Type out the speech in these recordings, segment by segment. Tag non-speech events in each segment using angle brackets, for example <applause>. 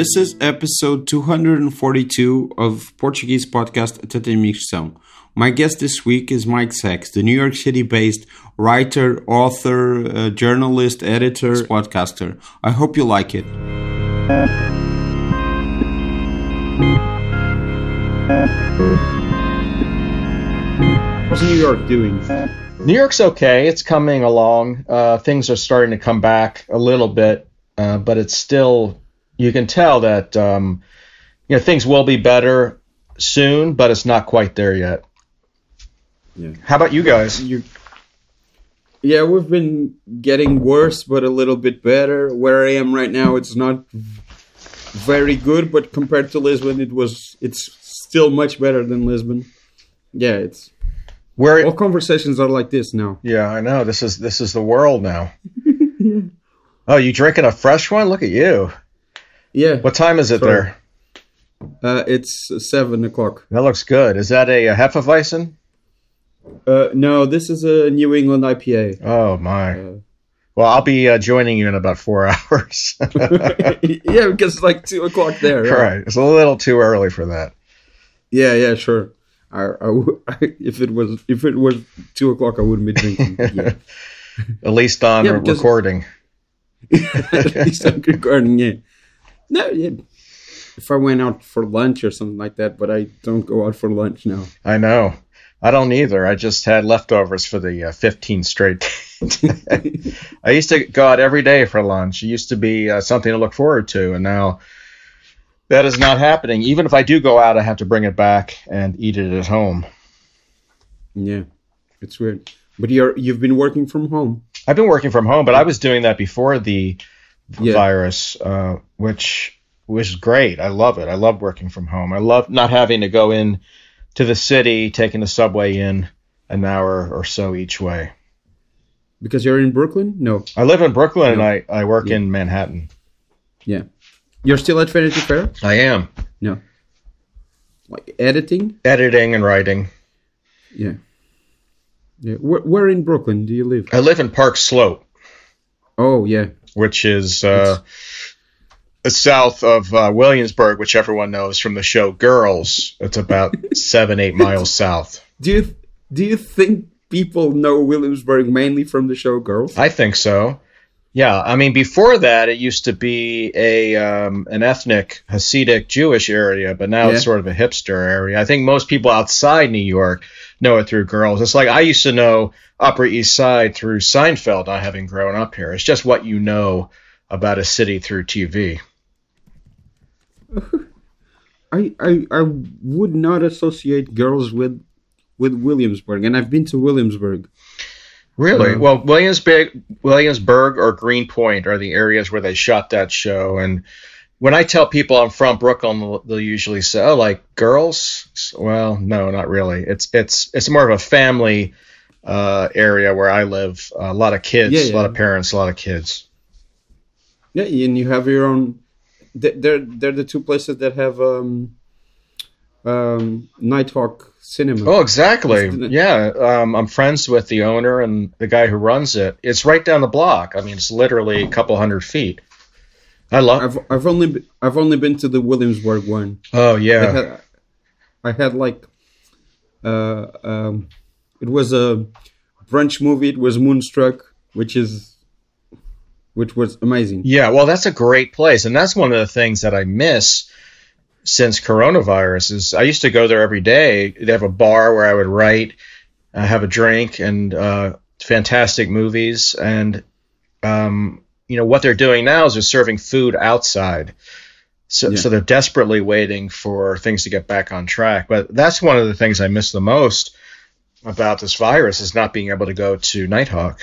This is episode 242 of Portuguese podcast Tatamixão. My guest this week is Mike Sacks, the New York City based writer, author, uh, journalist, editor, podcaster. I hope you like it. What's New York doing? New York's okay. It's coming along. Uh, things are starting to come back a little bit, uh, but it's still. You can tell that um, you know things will be better soon, but it's not quite there yet. Yeah. How about you guys? You, yeah, we've been getting worse, but a little bit better. Where I am right now, it's not very good, but compared to Lisbon, it was. It's still much better than Lisbon. Yeah, it's Where? all conversations are like this now. Yeah, I know. This is this is the world now. yeah. <laughs> Oh, you drinking a fresh one? Look at you. Yeah, What time is it Sorry. there? uh, it's seven o'clock. That looks good. Is that a, a Hefeweizen? Uh, no, this is a New England IPA. Oh my. Uh, Well, I'll be uh, joining you in about four <laughs> hours. <laughs> yeah, because it's like two o'clock there. yeah. right. It's a little too early for that. Yeah, yeah, sure. I, I w- <laughs> if it was if it was two o'clock, I wouldn't be drinking. Yeah. At least on Yeah, recording. At least I'm recording. Yeah. No, yeah. If I went out for lunch or something like that, but I don't go out for lunch now. I know. I don't either. I just had leftovers for the uh, 15 straight. <laughs> I used to go out every day for lunch. It used to be uh, something to look forward to, and now that is not happening. Even if I do go out, I have to bring it back and eat it at home. Yeah, it's weird. But you're you've been working from home. I've been working from home, but I was doing that before the Yeah. virus, uh, which was great. I love it. I love working from home. I love not having to go in to the city, taking the subway in an hour or so each way. Because you're in Brooklyn? No. I live in Brooklyn and I, I work Yeah. in Manhattan. Yeah. You're still at Vanity Fair? I am No. Like editing? editing and writing. Yeah. Yeah. Where, where in Brooklyn do you live? I live in Park Slope, Oh, yeah. Which is uh, south of uh, Williamsburg, which everyone knows from the show Girls. It's about <laughs> seven, eight miles south. Do you do you think people know Williamsburg mainly from the show Girls? I think so. Yeah, I mean, before that, it used to be a um, an ethnic Hasidic Jewish area, but now Yeah. it's sort of a hipster area. I think most people outside New York know it through girls. It's like I used to know Upper East Side through Seinfeld, not having grown up here. It's just what you know about a city through TV. <laughs> I, I I would not associate girls with with Williamsburg, and I've been to Williamsburg. Really? Uh, well, Williamsburg, Williamsburg or Greenpoint are the areas where they shot that show. And when I tell people I'm from Brooklyn, they'll, they'll usually say, "Oh, like girls?" Well, no, not really. It's it's it's more of a family uh, area where I live. a lot of kids, Yeah, a lot of parents, a lot of kids. Yeah, and you have your own. they- They're they're the two places that have um, um, Nitehawk Cinema. Oh, exactly. Yeah, um, I'm friends with the owner and the guy who runs it. It's right down the block. I mean, it's literally a couple hundred feet. I love. I've I've only be, I've only been to the Williamsburg one. Oh I yeah. had, I had like, uh, um, it was a French movie. It was Moonstruck, which is, which was amazing. Yeah, well, that's a great place, and that's one of the things that I miss since coronavirus. Is I used to go there every day. They have a bar where I would write, uh, have a drink, and uh, fantastic movies. And um, you know what they're doing now is they're serving food outside. So, Yeah. so they're desperately waiting for things to get back on track. But that's one of the things I miss the most about this virus is not being able to go to Nitehawk.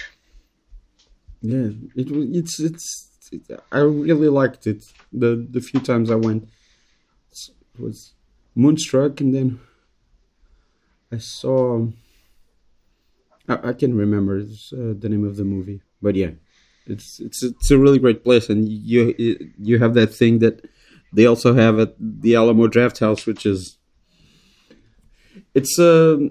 Yeah, it it's it's. It, I really liked it. The the few times I went, it was Moonstruck, and then I saw. I, I can remember uh, the name of the movie, but yeah, it's it's it's a really great place, and you you have that thing that they also have at the Alamo Drafthouse, which is it's a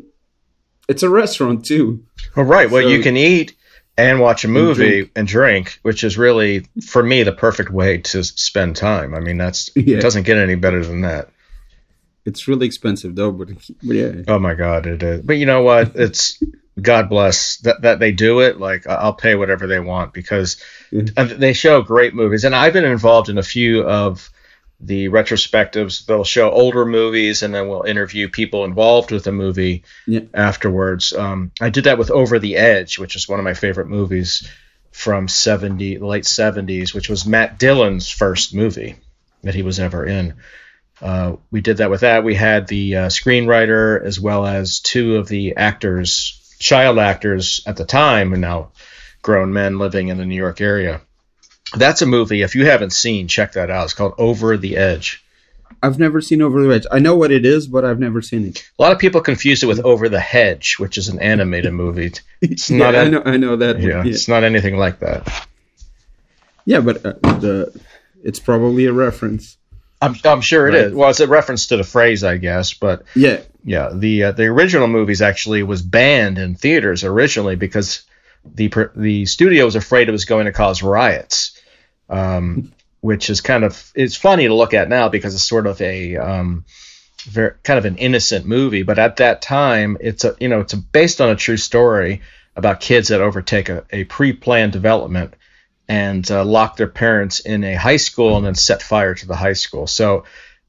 it's a restaurant too. All right. Well, So- you can eat and watch a movie drink. and drink, which is really for me the perfect way to spend time. I mean, that's <laughs> Yeah. it doesn't get any better than that. It's really expensive though, but, but yeah. Oh my god, it is. But you know what? <laughs> It's God bless that that they do it. Like I'll pay whatever they want because and they show great movies. And I've been involved in a few of the retrospectives. They'll show older movies and then we'll interview people involved with the movie Yeah. afterwards. Um, I did that with Over the Edge, which is one of my favorite movies from 70 late 70s, which was Matt Dillon's first movie that he was ever in. Uh, we did that with that. We had the uh, screenwriter as well as two of the actors, child actors at the time, and now grown men living in the New York area. That's a movie. If you haven't seen, check that out. It's called Over the Edge. I've never seen Over the Edge. I know what it is, but I've never seen it. A lot of people confuse it with Over the Hedge, which is an animated movie. It's <laughs> yeah, not. I know. I know that. yeah, yeah. it's not anything like that. Yeah, but uh, the it's probably a reference. I'm, I'm sure it Right. is. Well, it's a reference to the phrase, I guess, but Yeah, Yeah, the uh, the original movies actually was banned in theaters originally because the the studio was afraid it was going to cause riots, um, <laughs> which is kind of it's funny to look at now because it's sort of a um, very, kind of an innocent movie, but at that time it's a you know it's a, based on a true story about kids that overtake a, a pre-planned development and uh, lock their parents in a high school and then set fire to the high school. So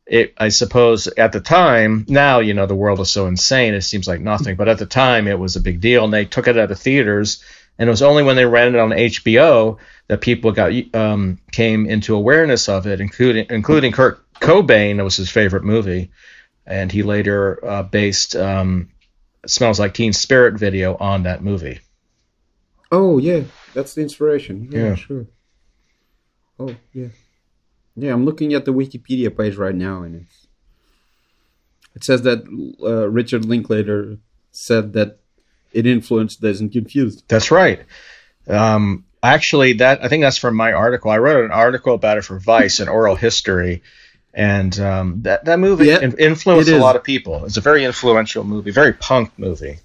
it, I suppose at the time, now, you know, the world is so insane, it seems like nothing. But at the time, it was a big deal. And they took it out of theaters. And it was only when they ran it on HBO that people got um, came into awareness of it, including including Kurt Cobain. It was his favorite movie. And he later uh, based um, Smells Like Teen Spirit video on that movie. Oh yeah, that's the inspiration. Yeah, Yeah. sure. Oh yeah, yeah. I'm looking at the Wikipedia page right now, and it's it says that uh, Richard Linklater said that it influenced Dazed Confused. That's right. Um, actually, that I think that's from my article. I wrote an article about it for Vice, and oral history, and um, that that movie Yeah, in- influenced a lot of people. It's a very influential movie, very punk movie.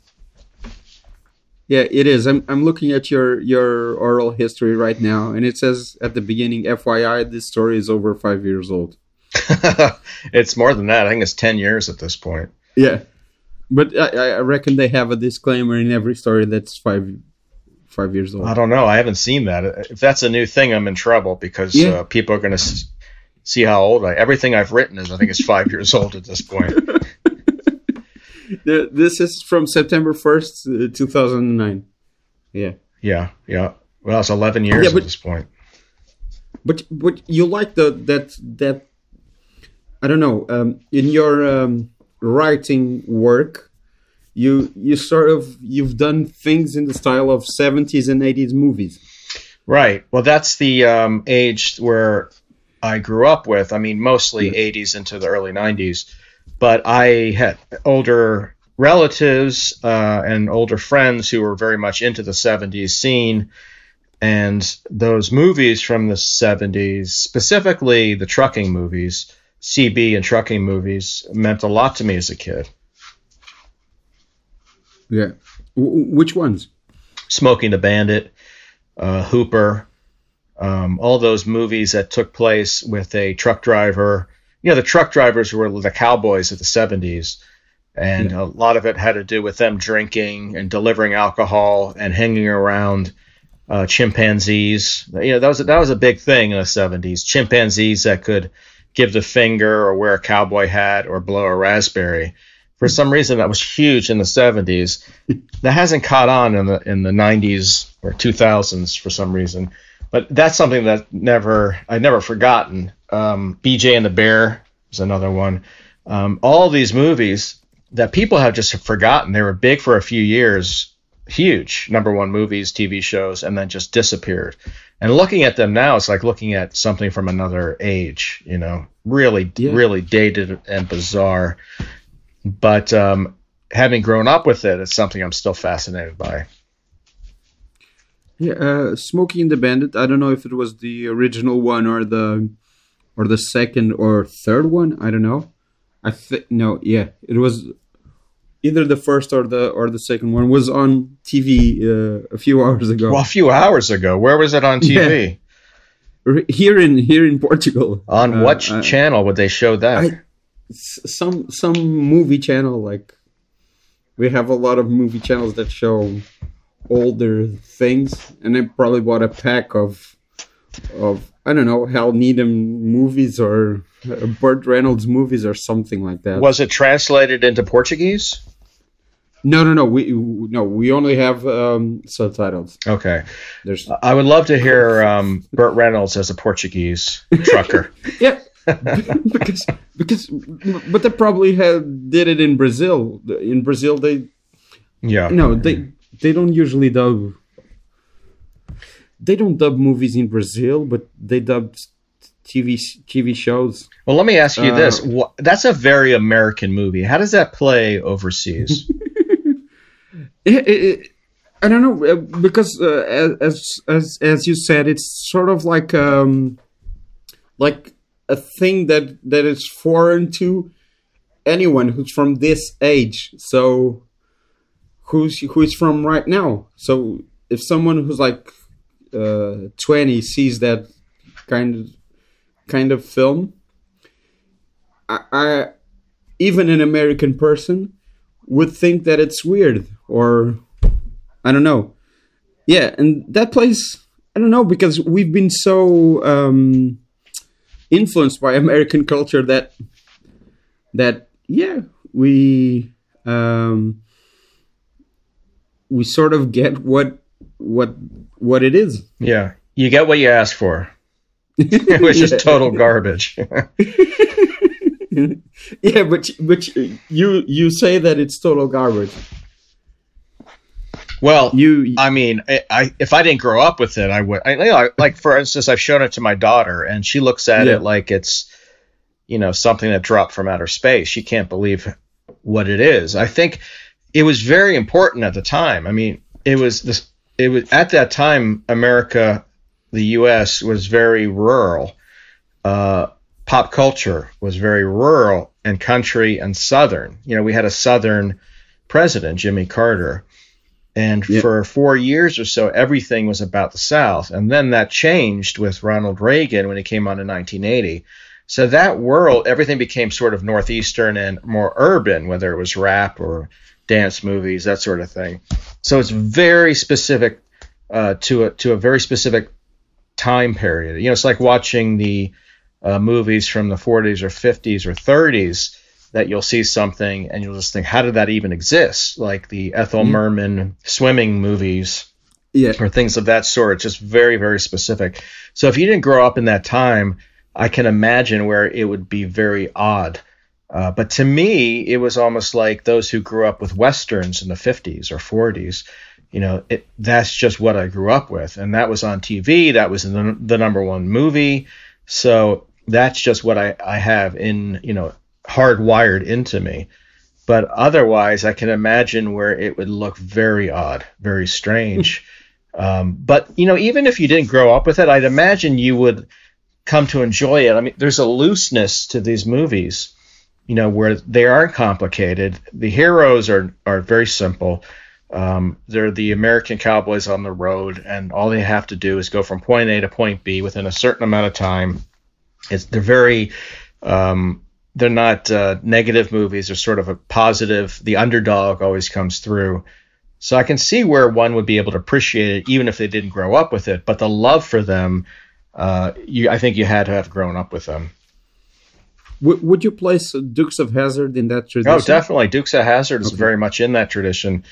Yeah, it is. I'm I'm looking at your your oral history right now, and it says at the beginning, FYI, this story is over five years old. <laughs> it's more than that. I think it's ten years at this point. Yeah, but I, I reckon they have a disclaimer in every story that's five five years old. I don't know. I haven't seen that. If that's a new thing, I'm in trouble because Yeah. uh, people are going to s- see how old I. Everything I've written is, I think, is five years old at this point. <laughs> This is from September 1st, uh, 2009. Yeah. Yeah, yeah. Well, it's 11 years Yeah, at this point. But but you like the that that I don't know, um in your um writing work you you sort of you've done things in the style of 70s and 80s movies. Right. Well, that's the um, age where I grew up with. I mean, mostly 80s into the early 90s. But I had older relatives uh, and older friends who were very much into the 70s scene. And those movies from the 70s, specifically the trucking movies, CB and trucking movies, meant a lot to me as a kid. Yeah. W- which ones? Smokey and the Bandit, uh, Hooper, um, all those movies that took place with a truck driver. You know, the truck drivers were the cowboys of the 70s. And a lot of it had to do with them drinking and delivering alcohol and hanging around uh, chimpanzees. You know, that was that was a big thing in the 70s. Chimpanzees that could give the finger or wear a cowboy hat or blow a raspberry. For some reason, that was huge in the 70s. <laughs> That hasn't caught on in the in the 90s or 2000s for some reason. But that's something that never I never forgotten. Um, BJ and the Bear is another one. Um, all these movies that people have just forgotten. They were big for a few years, huge number one movies, TV shows, and then just disappeared. And looking at them now, it's like looking at something from another age. You know, really, Yeah. really dated and bizarre. But um, having grown up with it, it's something I'm still fascinated by. Yeah, uh, Smokey and the Bandit. I don't know if it was the original one or the or the second or third one. I don't know. I think no. Yeah, it was either the first or the or the second one was on TV uh, a few <laughs> hours ago. Well, a few hours ago. Where was it on TV? R- Here in here in Portugal. On Uh, what uh, channel would they show that? I- some some movie channel like we have a lot of movie channels that show older things, and I probably bought a pack of of I don't know Hal Needham movies or Burt Reynolds movies or something like that. was it translated into Portuguese? No, no, no. We no, we only have um, subtitles. Okay. There's I would love to hear um, Burt Reynolds as a Portuguese trucker. <laughs> yeah, because because but they probably had did it in Brazil. In Brazil, they yeah. no they they don't usually dub. They don't dub movies in Brazil, but they dub TV TV shows. Well, let me ask you Uh, this. That's a very American movie. How does that play overseas? <laughs> It, it, it- I don't know uh, because uh, as as as you said, it's sort of like um like a thing that that is foreign to anyone who's from this age. So who's who's from right now. So if someone who's like uh, twenty sees that kind of kind of film, I, I even an American person would think that it's weird or I don't know. Yeah, and that place I don't know because we've been so um, influenced by <laughs> American culture that that yeah we um, we sort of get what what what it is. yeah. You get what you ask for, <laughs> which is total garbage. <laughs> yeah, but but you you say that it's total garbage. well, You I mean, I, I if I didn't grow up with it, I would. I, you know, I- like for instance, I've shown it to my daughter, and she looks at Yeah. it like it's, you know, something that dropped from outer space. She can't believe what it is. I think it was very important at the time. I mean, it was this. It was at that time, America, the U.S. was very rural. Uh, pop culture was very rural and country and southern. You know, we had a southern president, Jimmy Carter. And Yeah. for four years or so, everything was about the South. And then that changed with Ronald Reagan when he came on in 1980. So that world, everything became sort of Northeastern and more urban, whether it was rap or dance movies, that sort of thing. So it's very specific uh, to a to a very specific time period. You know, it's like watching the uh, movies from the 40s or 50s or 30s that you'll see something and you'll just think, how did that even exist? Like the Ethel Merman swimming movies yeah or things of that sort. It's just very, very specific. So if you didn't grow up in that time, I can imagine where it would be very odd. Uh, but to me, it was almost like those who grew up with westerns in the 50s or 40s. You know, it, that's just what I grew up with, and that was on TV. That was the, the number one movie. So that's just what I, I have in you know hardwired into me. But otherwise, I can imagine where it would look very odd, very strange. <laughs> um, but you know, even if you didn't grow up with it, I'd imagine you would come to enjoy it. I mean, there's a looseness to these movies, you know, where they aren't complicated. The heroes are are very simple. Um, they're the American cowboys on the road, and all they have to do is go from point A to point B within a certain amount of time. It's they're very um, they're not uh, negative movies. They're sort of a positive. The underdog always comes through. So I can see where one would be able to appreciate it, even if they didn't grow up with it. But the love for them, uh, you, I think you had to have grown up with them. W- would you place Dukes of Hazzard in that tradition? Oh, definitely. Dukes of Hazzard is Okay. very much in that tradition,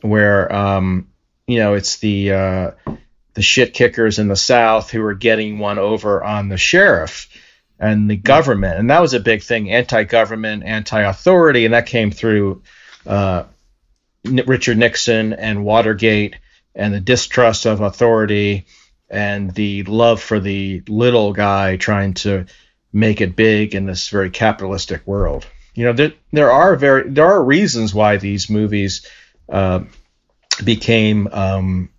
where um, you know it's the uh, the shit kickers in the South who are getting one over on the sheriff and the government, and that was a big thing: anti-government, anti-authority, and that came through uh, Richard Nixon and Watergate, and the distrust of authority, and the love for the little guy trying to make it big in this very capitalistic world. You know, there there are very there are reasons why these movies uh, became um,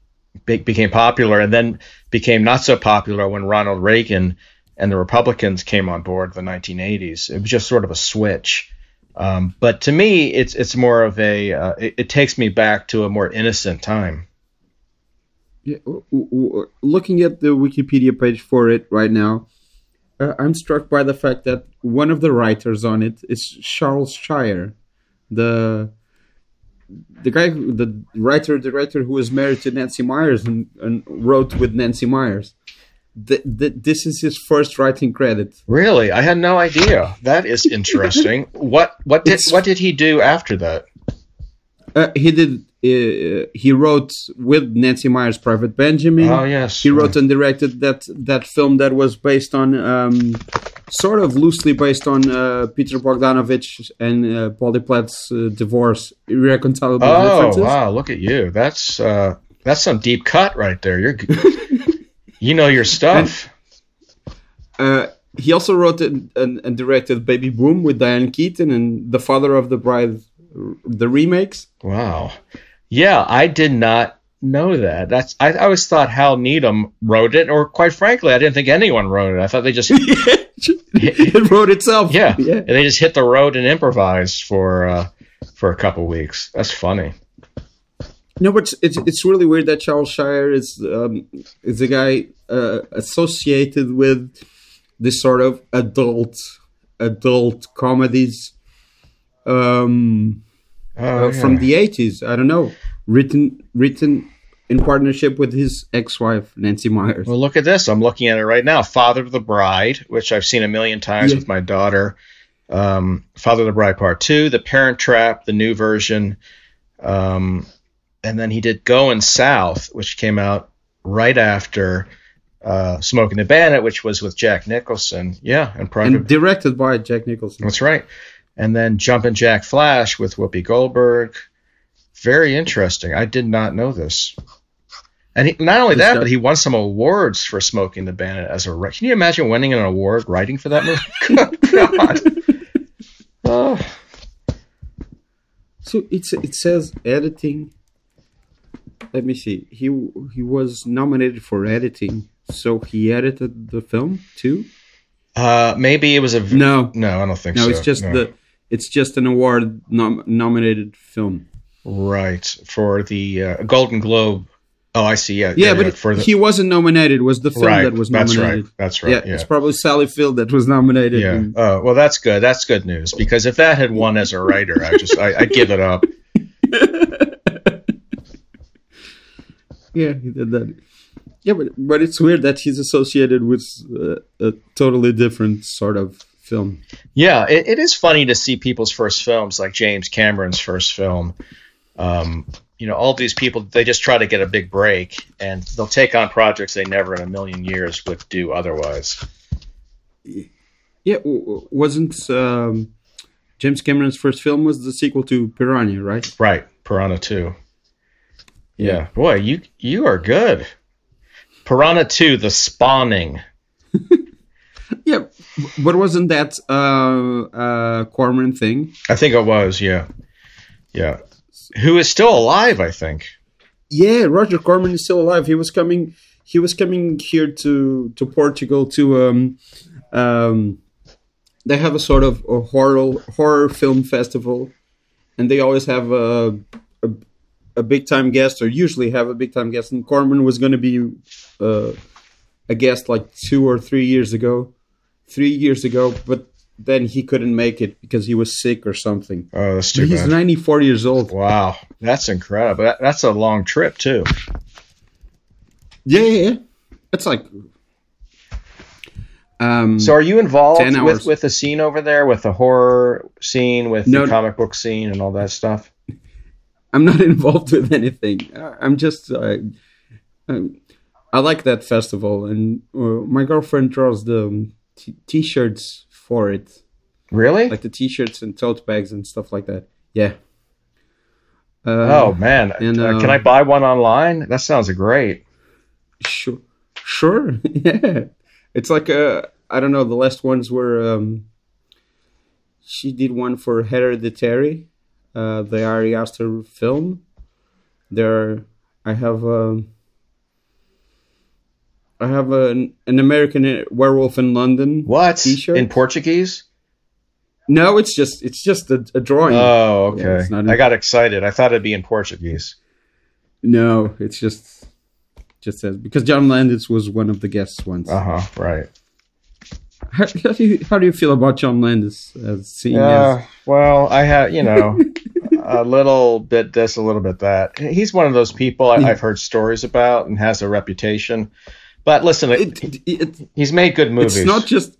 be, became popular and then became not so popular when Ronald Reagan and the Republicans came on board in the 1980s. It was just sort of a switch. Um, but to me, it's it's more of a uh, it, it takes me back to a more innocent time. Yeah, looking at the Wikipedia page for it right now, uh, I'm struck by the fact that one of the writers on it is Charles Shyer, the the guy, who, the writer, director who was married to Nancy Meyers and, and wrote with Nancy Meyers. Th- th- this is his first writing credit. Really, I had no idea. That is <laughs> interesting. what what did It's- what did he do after that? Uh, he did. Uh, he wrote with Nancy Meyers' Private Benjamin. Oh yes, He wrote and directed that that film that was based on, um, sort of loosely based on uh, Peter Bogdanovich and uh, Polly Platt's uh, divorce, irreconcilable Oh differences. wow, look at you. That's uh, that's some deep cut right there. You're <laughs> you know your stuff. Uh, he also wrote and, and, and directed Baby Boom with Diane Keaton and The Father of the Bride, the remakes. Wow. Yeah, I did not know that. That's I, I always thought Hal Needham wrote it, or quite frankly, I didn't think anyone wrote it. I thought they just <laughs> it wrote itself. yeah, yeah. and they just hit the road and improvised for uh, for a couple weeks. That's funny. No, but it's it's really weird that Charles Shyer is um, is a guy uh, associated with this sort of adult adult comedies um, Oh, uh, from the eighties. I don't know, written written in partnership with his ex-wife Nancy Meyers. Well, look at this. I'm looking at it right now. Father of the Bride, which I've seen a million times Yeah. with my daughter. Um, Father of the Bride Part Two, The Parent Trap, the new version, um, and then he did Going South, which came out right after uh, Smokey and the Bandit, which was with Jack Nicholson. Yeah, and Private. and directed by Jack Nicholson. That's right. And then Jumpin' Jack Flash with Whoopi Goldberg. Very interesting. I did not know this. And he, not only that, but he won some awards for Smokey and the Bandit as a. Can you imagine winning an award writing for that movie? <laughs> <laughs> God. Oh, So it's it says editing. Let me see. He he was nominated for editing. So he edited the film too. uh, maybe it was a. No, No, I don't think no, so. it's just No. the it's just an award nom- nominated film. Right. For the uh, Golden Globe. Oh, I see. Yeah. Yeah, but for the, he wasn't nominated. Was the film right. that was nominated? that's right. That's right. Yeah, Yeah. it's probably Sally Field that was nominated. Yeah. and- Oh, well, that's good. That's good news because if that had won as a writer, I just I, I'd give it up. <laughs> yeah, he did that. Yeah, but but it's weird that he's associated with uh, a totally different sort of film. Yeah, it, it is funny to see people's first films, like James Cameron's first film. Um, you know, all these people they just try to get a big break, and they'll take on projects they never in a million years would do otherwise. Yeah, wasn't um, James Cameron's first film was the sequel to Piranha, right? Right, Piranha Two. Yeah, boy, you you are good. Piranha Two: The Spawning. <laughs> But wasn't that uh, uh, Corman thing? I think it was. Yeah, yeah. Who is still alive? I think. Yeah, Roger Corman is still alive. He was coming. He was coming here to to Portugal to um um. They have a sort of a horror horror film festival, and they always have a a, a big time guest, or usually have a big time guest. And Corman was going to be uh, a guest like two or three years ago, three years ago, but then he couldn't make it because he was sick or something. Oh, that's too He's bad. 94 years old. Wow, that's incredible. That, that's a long trip too. Yeah, yeah, yeah. It's like. Um, So, are you involved with hours. with the scene over there, with the horror scene, with No. the comic book scene, and all that stuff? I'm not <laughs> involved with anything. I'm just. Uh, um, I like that festival, and uh, my girlfriend draws the um, t- t-shirts for it, Really? like the t-shirts and tote bags and stuff like that. Yeah. Uh, oh man, and, Uh, can I um, buy one online? That sounds great. Sure, sure. <laughs> yeah, it's like uh, I don't know. The last ones were um, she did one for Hereditary, uh, the Ari Aster film. There, I have um, I have an, an American Werewolf in London What T-shirt? in Portuguese? No, it's just it's just a, a drawing. Oh, okay. Yeah, in- I got excited. I thought it'd be in Portuguese. no, it's just just says because John Landis was one of the guests once. Uh huh. Right. How, how do you how do you feel about John Landis as seeing Yeah. as Well, I have you know <laughs> a little bit this, a little bit that. He's one of those people I, I've heard stories about and has a reputation. But listen, it, it, it, he's made good movies. it's not just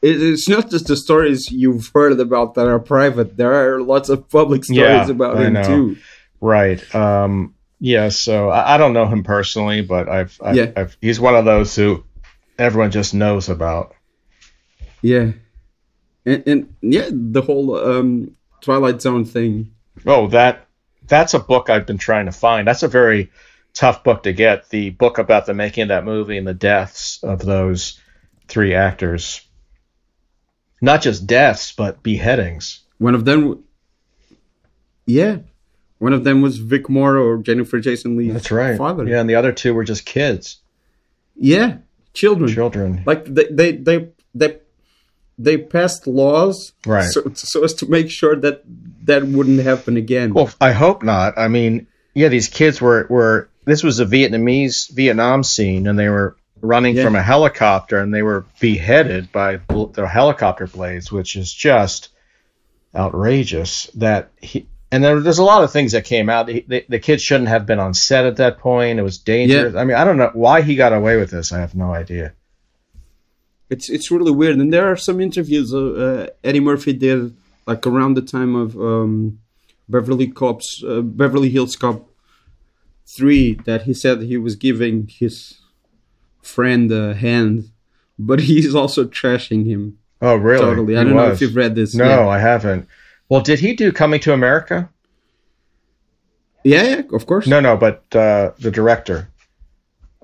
it's not just the stories you've heard about that are private. There are lots of public stories Yeah, about I him know. too. Right. Um, yeah. So I, I don't know him personally, but I've, I've, Yeah. I've he's one of those who everyone just knows about. Yeah, and, and yeah, the whole um, Twilight Zone thing. Oh, that that's a book I've been trying to find. That's a very tough book to get. The book about the making of that movie and the deaths of those three actors. Not just deaths, but beheadings. One of them, yeah, one of them was Vic Morrow or Jennifer Jason father. That's right. father. Yeah, and the other two were just kids, yeah, children. children. Like they they they they, they passed laws Right. so, so as to make sure that that wouldn't happen again. Well, I hope not. I mean, yeah, these kids were were this was a Vietnamese Vietnam scene, and they were running Yeah. from a helicopter, and they were beheaded by the helicopter blades, which is just outrageous. That he and there, there's a lot of things that came out. He, the, the kids shouldn't have been on set at that point. It was dangerous. I mean, I don't know why he got away with this. I have no idea. It's it's really weird, and there are some interviews uh, uh, Eddie Murphy did like around the time of um, Beverly Cops, uh, Beverly Hills Cop three, that he said he was giving his friend a hand, but <laughs> he's also trashing him Oh, really? totally. I He don't know if you've read this. No, yeah. I haven't. Well, did he do Coming to America? yeah, yeah, of course. No, no, but uh, the director.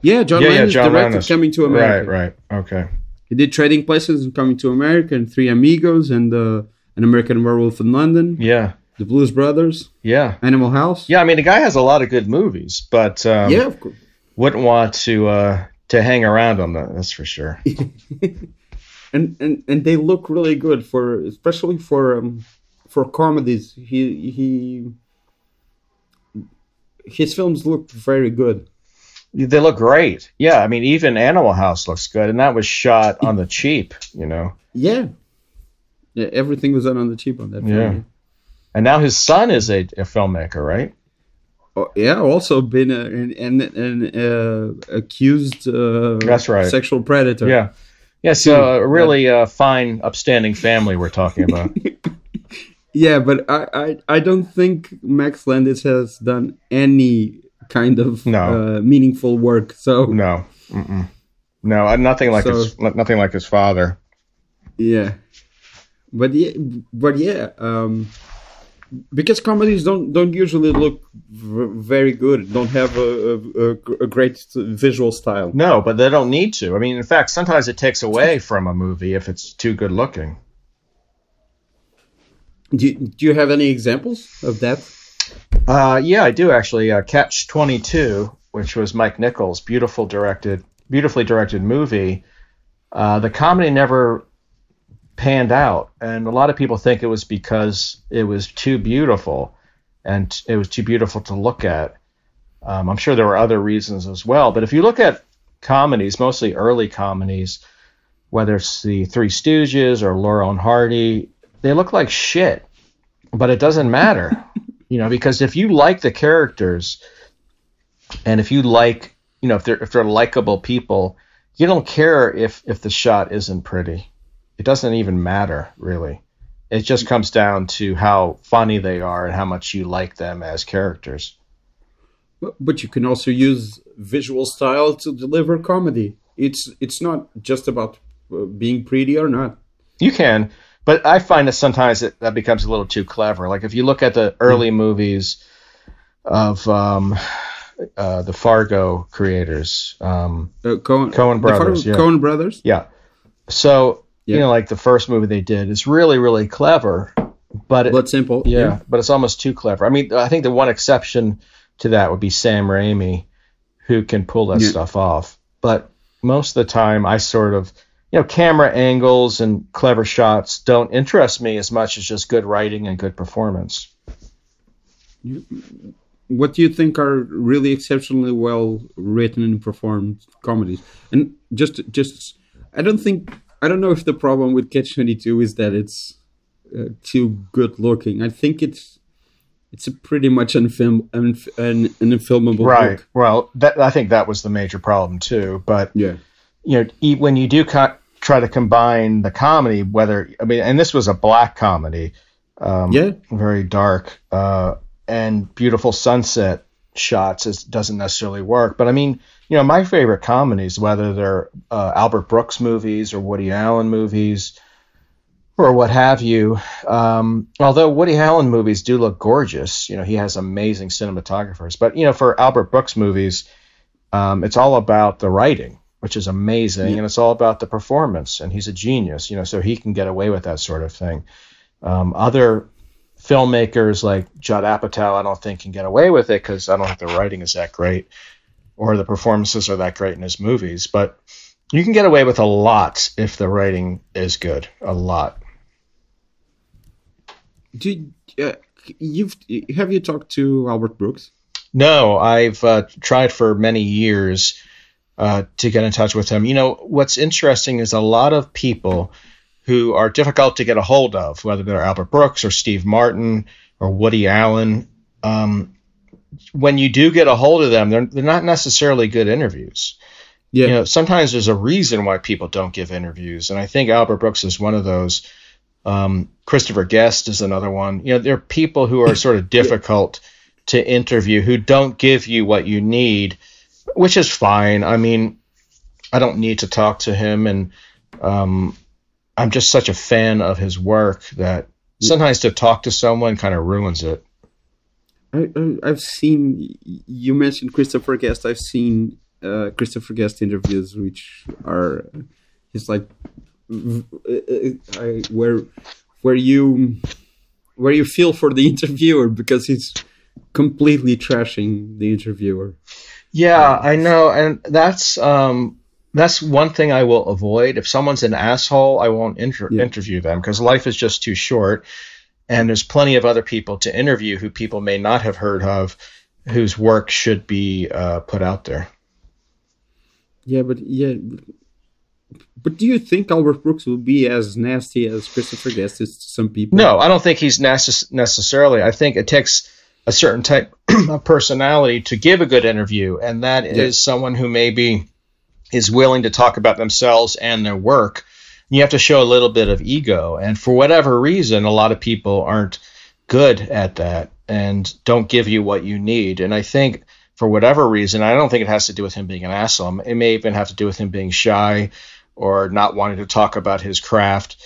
Yeah, John yeah, yeah, Landis John directed Landis. Coming to America. Right, right. Okay. He did Trading Places and Coming to America and Three Amigos and uh, An American Werewolf in London, Yeah, The Blues Brothers, yeah, Animal House. yeah. I mean, the guy has a lot of good movies, but um, yeah, of course. wouldn't want to uh, to hang around on that. That's for sure. <laughs> and and and they look really good for especially for um for comedies he he his films look very good they look great. Yeah, I mean, even Animal House looks good, and that was shot on the <laughs> cheap. You know, yeah yeah everything was done on the cheap on that film Yeah. And now his son is a, a filmmaker, right? Oh, yeah also been a, an an, an uh, accused uh, That's right. sexual predator Yeah, yeah. So a really uh, fine, upstanding family we're talking about. <laughs> yeah but I, I i don't think max landis has done any kind of No. uh, meaningful work so no, Mm-mm. no, uh, nothing like So- his nothing like his father. Yeah, but yeah, but yeah, um, because comedies don't don't usually look v- very good, don't have a, a, a- great visual style. No, but they don't need to. I mean, in fact, sometimes it takes away <laughs> from a movie if it's too good looking. Do you, do you have any examples of that? Uh, yeah, I do actually. Uh, Catch Twenty Two, which was Mike Nichols' beautiful directed, beautifully directed movie. Uh, the comedy never panned out, and a lot of people think it was because it was too beautiful, and it was too beautiful to look at. Um, I'm sure there were other reasons as well, but if you look at comedies, mostly early comedies, whether it's the Three Stooges or Laurel and Hardy, they look like shit, but it doesn't matter <laughs> you know because if you like the characters and if you like you know if they're if they're likable people you don't care if if the shot isn't pretty it doesn't even matter really it just comes down to how funny they are and how much you like them as characters But- But you can also use visual style to deliver comedy. It's it's not just about uh, being pretty or not. you can but i find that sometimes it, that becomes a little too clever like if you look at the early movies of um, uh, the fargo creators um, Uh, Coen, Coen brothers, Far- yeah. Coen brothers. Yeah. So you know, like the first movie they did is really, really clever, but it, Blood Simple. yeah, but it's almost too clever. I mean, I think the one exception to that would be Sam Raimi, who can pull that Yeah. stuff off. But most of the time, I sort of, you know, camera angles and clever shots don't interest me as much as just good writing and good performance. What do you think are really exceptionally well written and performed comedies? And just, just, I don't think, I don't know if the problem with Catch Twenty Two is that it's uh, too good looking. I think it's it's a pretty much unfilm, unf, un, unfilmable right. book. Well, that, I think that was the major problem too. But Yeah. you know, when you do co- try to combine the comedy, whether I mean, and this was a black comedy, um, Yeah. very dark, uh, and beautiful sunset shots, it doesn't necessarily work. But I mean, you know, my favorite comedies, whether they're uh, Albert Brooks movies or Woody Allen movies or what have you, um, although Woody Allen movies do look gorgeous, you know, he has amazing cinematographers. But you know, for Albert Brooks movies, um, it's all about the writing, which is amazing, Yeah. and it's all about the performance. And he's a genius, you know, so he can get away with that sort of thing. Um, other filmmakers like Judd Apatow, I don't think can get away with it because I don't think the writing is that great or the performances are that great in his movies. But you can get away with a lot if the writing is good, a lot. Do uh, you've have you talked to Albert Brooks? No, I've uh, tried for many years uh, to get in touch with him. You know, what's interesting is a lot of people who are difficult to get a hold of, whether they're Albert Brooks or Steve Martin or Woody Allen. Um, when you do get a hold of them, they're, they're not necessarily good interviews. Yeah. You know, sometimes there's a reason why people don't give interviews, and I think Albert Brooks is one of those. Um, Christopher Guest is another one. You know, there are people who are sort of <coughs> difficult to interview who don't give you what you need, which is fine. I mean, I don't need to talk to him, and um, I'm just such a fan of his work that sometimes to talk to someone kind of ruins it. I, I, I've seen you mentioned Christopher Guest. I've seen uh, Christopher Guest interviews, which are he's like uh, I, where where you where you feel for the <laughs> interviewer because he's completely trashing the interviewer. Yeah, I know, and that's um, that's one thing I will avoid. If someone's an asshole, I won't inter- Yeah. interview them because life is just too short, and there's plenty of other people to interview who people may not have heard of, whose work should be uh, put out there. Yeah, but yeah, but do you think Albert Brooks will be as nasty as Christopher Guest is to some people? No, I don't think he's necess- necessarily. I think it takes a certain type <clears throat> of personality to give a good interview, and that is Yeah. someone who maybe is willing to talk about themselves and their work. You have to show a little bit of ego, and for whatever reason, a lot of people aren't good at that and don't give you what you need. And I think for whatever reason, I don't think it has to do with him being an asshole. It may even have to do with him being shy or not wanting to talk about his craft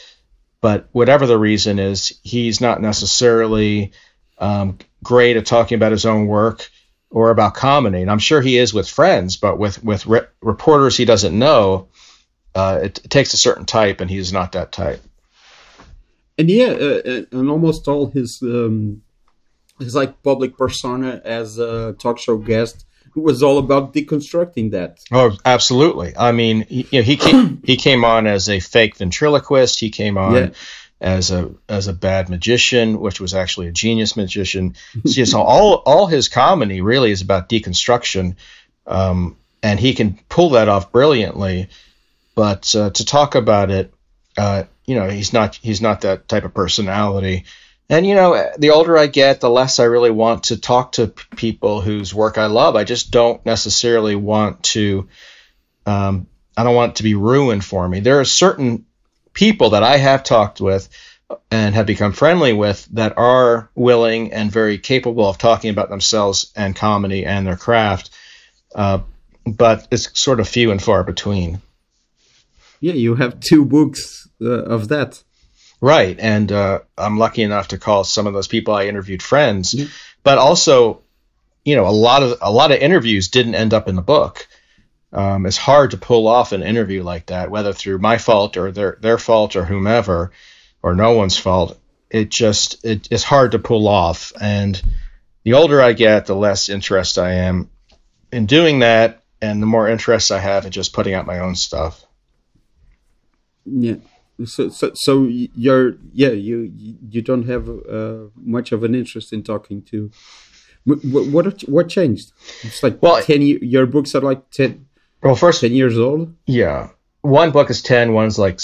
but whatever the reason is, he's not necessarily um, great at talking about his own work or about comedy. And I'm sure he is with friends, but with with re- reporters he doesn't know, uh, it, it takes a certain type, and he's not that type. and yeah, uh, and almost all his um, his like public persona as a talk show guest was all about deconstructing that. Oh, absolutely. I mean, he, you know, he came <clears throat> he came on as a fake ventriloquist. He came on Yeah. as a as a bad magician, which was actually a genius magician. <laughs> So, so all all his comedy really is about deconstruction, um, and he can pull that off brilliantly. But uh, to talk about it, uh, you know, he's not he's not that type of personality. And you know, the older I get, the less I really want to talk to p- people whose work I love. I just don't necessarily want to. Um, I don't want it to be ruined for me. There are certain people that I have talked with and have become friendly with that are willing and very capable of talking about themselves and comedy and their craft. Uh, but it's sort of few and far between. Yeah, you have two books uh, of that. Right, and uh, I'm lucky enough to call some of those people I interviewed friends, Yeah. but also, you know, a lot of a lot of interviews didn't end up in the book. Um, it's hard to pull off an interview like that, whether through my fault or their their fault or whomever, or no one's fault. It just it, it's hard to pull off, and the older I get, the less interest I am in doing that, and the more interest I have in just putting out my own stuff. Yeah. So, so, so you're yeah you you don't have uh, much of an interest in talking to. What what, what changed? It's like Well, ten. ye- Your books are like 10, Well, first, 10 years old. Yeah. One book is 10, one's like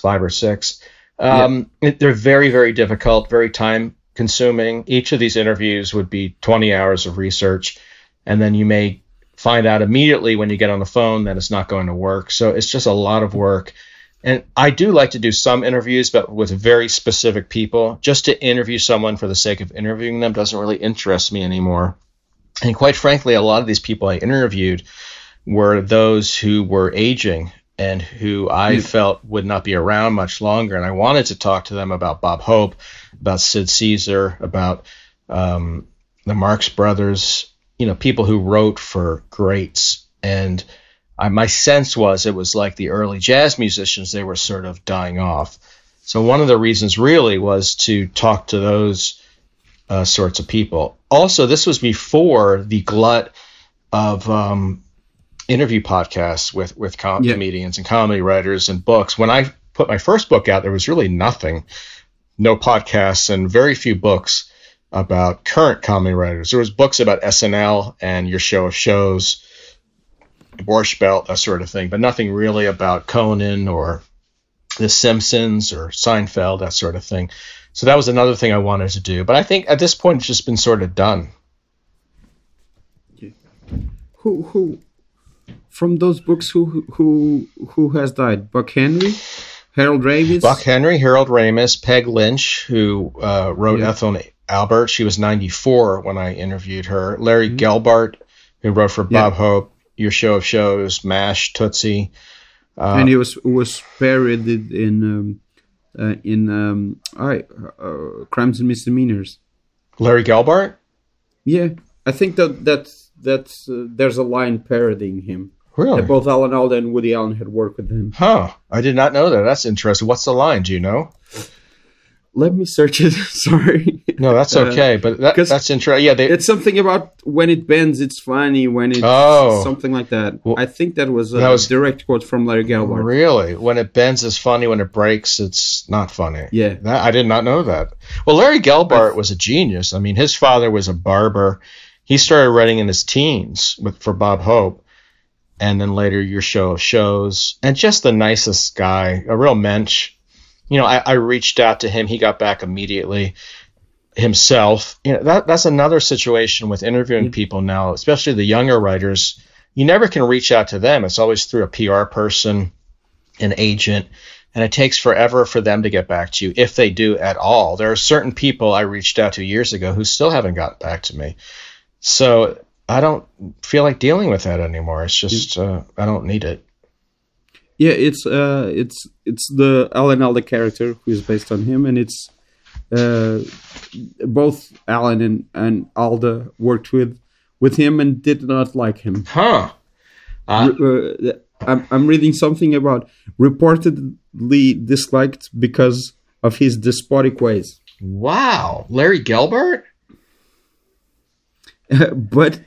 five or six. Um, it- they're very, very difficult, very time consuming. Each of these interviews would be 20 hours of research. And then you may find out immediately when you get on the phone that it's not going to work. So it's just a lot of work. And I do like to do some interviews, but with very specific people. Just to interview someone for the sake of interviewing them doesn't really interest me anymore. And quite frankly, a lot of these people I interviewed were those who were aging and who I Yeah. felt would not be around much longer. And I wanted to talk to them about Bob Hope, about Sid Caesar, about um, the Marx Brothers, you know, people who wrote for greats. And I, my sense was it was like the early jazz musicians, they were sort of dying off. So one of the reasons really was to talk to those uh, sorts of people. Also, this was before the glut of um, interview podcasts with with com- Yeah. comedians and comedy writers and books. When I put my first book out, there was really nothing, no podcasts and very few books about current comedy writers. There was books about SNL and Your Show of Shows, Borscht Belt, that sort of thing, but nothing really about Conan or The Simpsons or Seinfeld, that sort of thing. So that was another thing I wanted to do. But I think at this point it's just been sort of done. Who who from those books who who who has died? Buck Henry, Harold Ramis. Buck Henry, Harold Ramis, Peg Lynch, who uh, wrote Yeah. Ethel and Albert. She was 94 when I interviewed her. Larry Gelbart, who wrote for Mm-hmm. Yeah. Bob Hope, Your Show of Shows, MASH, Tootsie. Uh, and he was was parodied in um, uh, in um, I, uh, crimes and misdemeanors. Larry Gelbart? Yeah, I think that that's that's uh, there's a line parodying him. Really? That both Alan Alda and Woody Allen had worked with him. Huh. I did not know that. That's interesting. What's the line? Do you know? Let me search it. <laughs> Sorry. No, that's Uh, okay. but that, that's interesting. Yeah, they, It's something about when it bends, it's funny. When it Oh. something like that. Well, I think that was a that was- direct quote from Larry Gelbart. Really? When it bends, it's funny. When it breaks, it's not funny. Yeah. That, I did not know that. Well, Larry Gelbart was a genius. I mean, his father was a barber. He started writing in his teens with, for Bob Hope, and then later Your Show of Shows, and just the nicest guy, a real mensch. You know, I, I reached out to him. He got back immediately himself. You know, that that's another situation with interviewing people now, especially the younger writers. You never can reach out to them. It's always through a PR person, an agent, and it takes forever for them to get back to you if they do at all. There are certain people I reached out to years ago who still haven't gotten back to me. So I don't feel like dealing with that anymore. It's just uh, I don't need it. Yeah, it's uh, it's it's the Allen Alda character who is based on him, and it's uh, both Alan and, and Alda worked with with him and did not like him. Huh. Uh, uh, I'm, I'm reading something about reportedly disliked because of his despotic ways. wow. Larry Gelbart? <laughs> but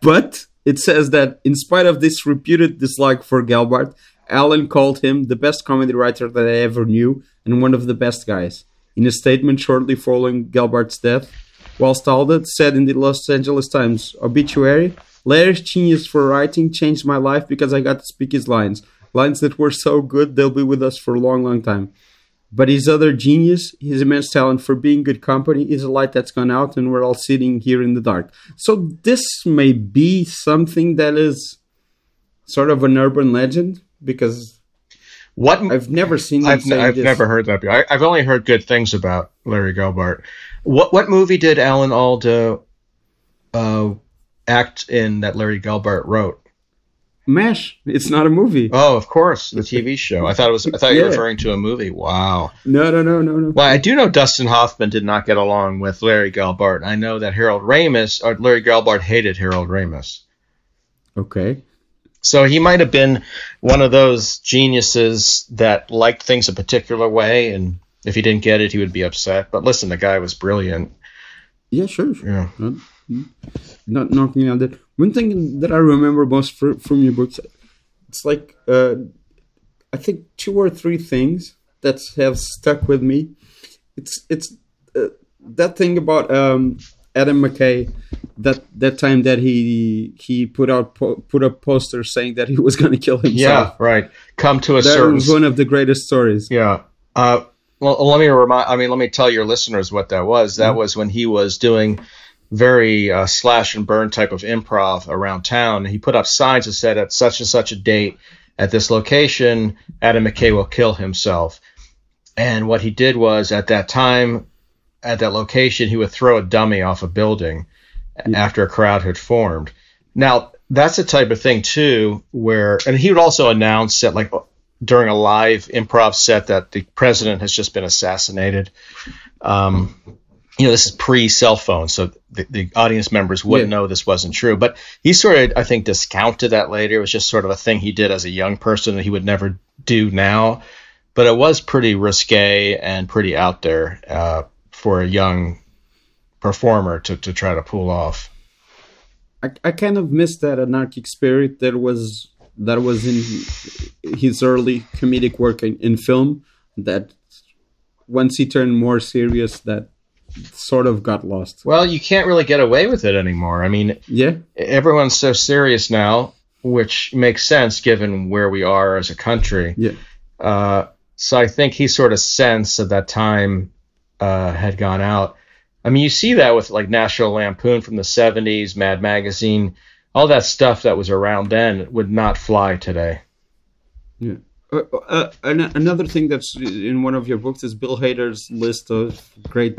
but it says that in spite of this reputed dislike for Gelbart, Allen called him the best comedy writer that I ever knew and one of the best guys. In a statement shortly following Gelbart's death, whilst Alda said in the Los Angeles Times obituary, Larry's genius for writing changed my life because I got to speak his lines. Lines that were so good they'll be with us for a long, long time. But his other genius, his immense talent for being good company, is a light that's gone out, and we're all sitting here in the dark. So this may be something that is sort of an urban legend because What I've never seen. I've, say I've never heard that. Before. I, I've only heard good things about Larry Gelbart. What what movie did Alan Alda uh, act in that Larry Gelbart wrote? Mash. It's not a movie. Oh, of course, the TV show. I thought it was. I thought you were referring to a movie. Wow. No, no, no, no, no. Well, I do know Dustin Hoffman did not get along with Larry Gelbart. I know that Harold Ramis, or Larry Gelbart, hated Harold Ramis. Okay. So he might have been one of those geniuses that liked things a particular way, and if he didn't get it, he would be upset. But listen, the guy was brilliant. Yeah, sure. sure. Yeah. Not, not knocking on that. One thing that I remember most fr- from your books, it's like uh, I think two or three things that have stuck with me. It's it's uh, that thing about um, Adam McKay that that time that he he put out po- put up posters saying that he was going to kill himself. Yeah, right. Come to a that certain. was one of the greatest stories. Yeah. Uh, well, let me remind. I mean, let me tell your listeners what that was. That was when he was doing very uh, slash and burn type of improv around town. He put up signs that said, "At such and such a date, at this location, Adam McKay will kill himself." And what he did was, at that time, at that location, he would throw a dummy off a building after a crowd had formed. Now, that's the type of thing too, where, and he would also announce that, like during a live improv set, that the president has just been assassinated. Um, you know, this is pre cell phone, so the, the audience members wouldn't Yeah. know this wasn't true. But he sort of, I think, discounted that later. It was just sort of a thing he did as a young person that he would never do now. But it was pretty risque and pretty out there uh, for a young performer to, to try to pull off. I, I kind of missed that anarchic spirit that was that was in his early comedic work in, in film. That once he turned more serious, that sort of got lost. Well, you can't really get away with it anymore. I mean, Yeah, everyone's so serious now, which makes sense given where we are as a country. yeah, Uh, so I think he sort of sensed at that time uh, had gone out. I mean, you see that with like National Lampoon from the 70s, Mad Magazine, all that stuff that was around then would not fly today. yeah. Uh, uh, another thing that's in one of your books is Bill Hader's list of great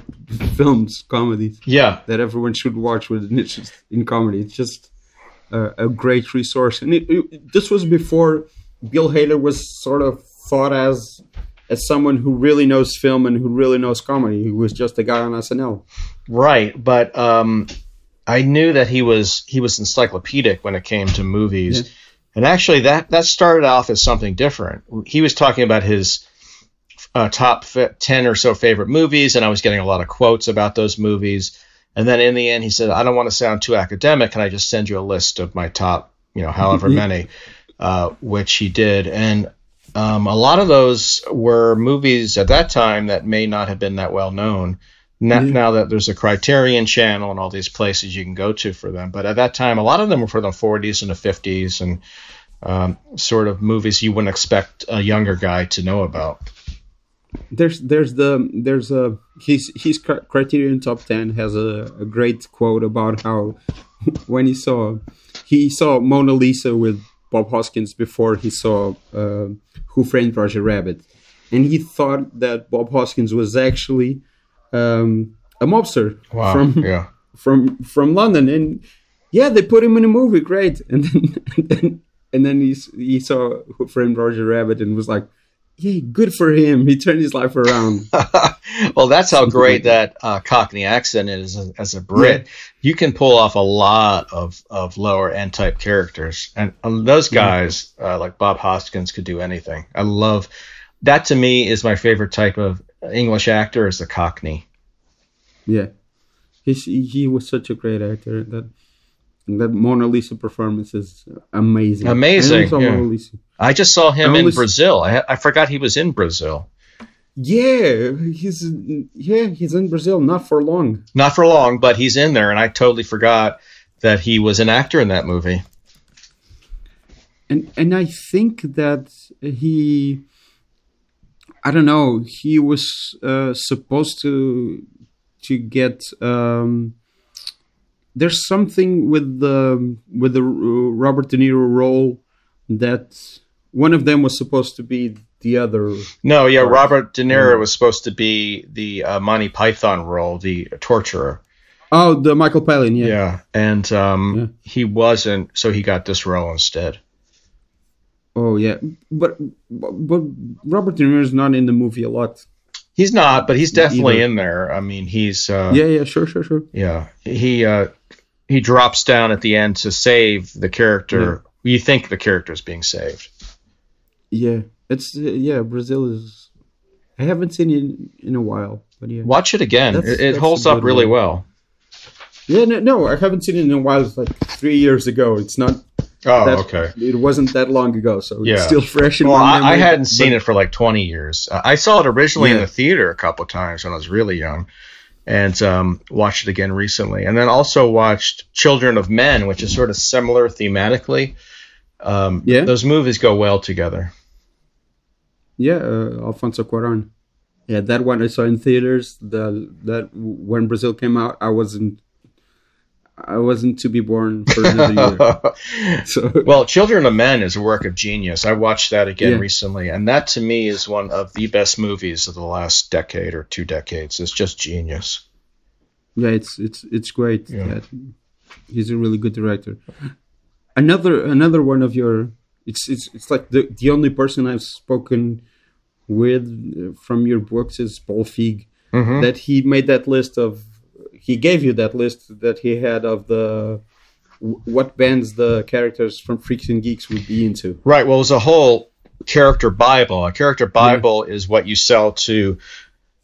films, comedies Yeah, that everyone should watch with an interest in comedy. It's just a, a great resource, and it, it, this was before Bill Hader was sort of thought as as someone who really knows film and who really knows comedy. He was just a guy on SNL. right. But um, I knew that he was he was encyclopedic when it came to movies. Yeah. And actually, that that started off as something different. He was talking about his uh, top fi- ten or so favorite movies, and I was getting a lot of quotes about those movies. And then in the end, he said, "I don't want to sound too academic. Can I just send you a list of my top, you know, however <laughs> many?" Uh, which he did, and um, a lot of those were movies at that time that may not have been that well known. Now, Yeah. now that there's a Criterion channel and all these places you can go to for them, but at that time, a lot of them were from the 40s and the 50s, and um, sort of movies you wouldn't expect a younger guy to know about. There's there's the there's a his his Criterion Top Ten has a, a great quote about how <laughs> when he saw he saw Mona Lisa with Bob Hoskins before he saw uh, Who Framed Roger Rabbit, and he thought that Bob Hoskins was actually um, a mobster from yeah. <laughs> from from London, and yeah, they put him in a movie, great. <laughs> And then and then, and then he he saw Who Framed Roger Rabbit and was like, yeah, good for him. He turned his life around. <laughs> well, that's how great that uh, Cockney accent is as, as a Brit. You can pull off a lot of, of lower end type characters, and um, those guys uh, like Bob Hoskins could do anything. I love that. To me, is my favorite type of English actor is the Cockney. Yeah, he's, he was such a great actor. That that Mona Lisa performance is amazing. Amazing, I yeah. Mona Lisa. I just saw him in Brazil. I, I forgot he was in Brazil. Yeah, he's yeah he's in Brazil. Not for long. Not for long, but he's in there, and I totally forgot that he was an actor in that movie. and and I think that he, I don't know, he was uh, supposed to to get. Um, there's something with the with the Robert De Niro role that one of them was supposed to be the other. No, yeah, Right. Robert De Niro Mm. was supposed to be the uh, Monty Python role, the torturer. Oh, the Michael Palin, yeah. Yeah, and um, Yeah. he wasn't, so he got this role instead. Oh, yeah. But but Robert De Niro is not in the movie a lot. He's not, but he's definitely Either. in there. I mean, he's uh, Yeah, yeah, sure, sure, sure. yeah. He uh, he drops down at the end to save the character. You think the character is being saved. Yeah, it's yeah. Brazil is. I haven't seen it in a while, but yeah. Watch it again. That's- it it that's holds up really one. well. Yeah, no, no, I haven't seen it in a while. It's like three years ago. It's not. Oh, That- okay. It wasn't that long ago, so Yeah. it's still fresh in Well, my I, memory. I hadn't seen it for like 20 years. Uh, I saw it originally in the theater a couple times when I was really young, and um, watched it again recently. And then also watched Children of Men, which is sort of similar thematically. Um, Yeah. Those movies go well together. Yeah, uh, Alfonso Cuarón. Yeah, that one I saw in theaters. The that when Brazil came out, I wasn't. I wasn't to be born for another year. <laughs> So well, Children of Men is a work of genius. I watched that again Yeah. recently, and that to me is one of the best movies of the last decade or two decades. It's just genius. yeah, it's it's it's great. Yeah. That he's a really good director. Another another one of your it's it's it's like the the only person I've spoken with from your books is Paul Feig. Mhm. That he made that list of he gave you that list that he had of the what bands the characters from Freaks and Geeks would be into. Right. Well, it was a whole character Bible. A character Bible is what you sell to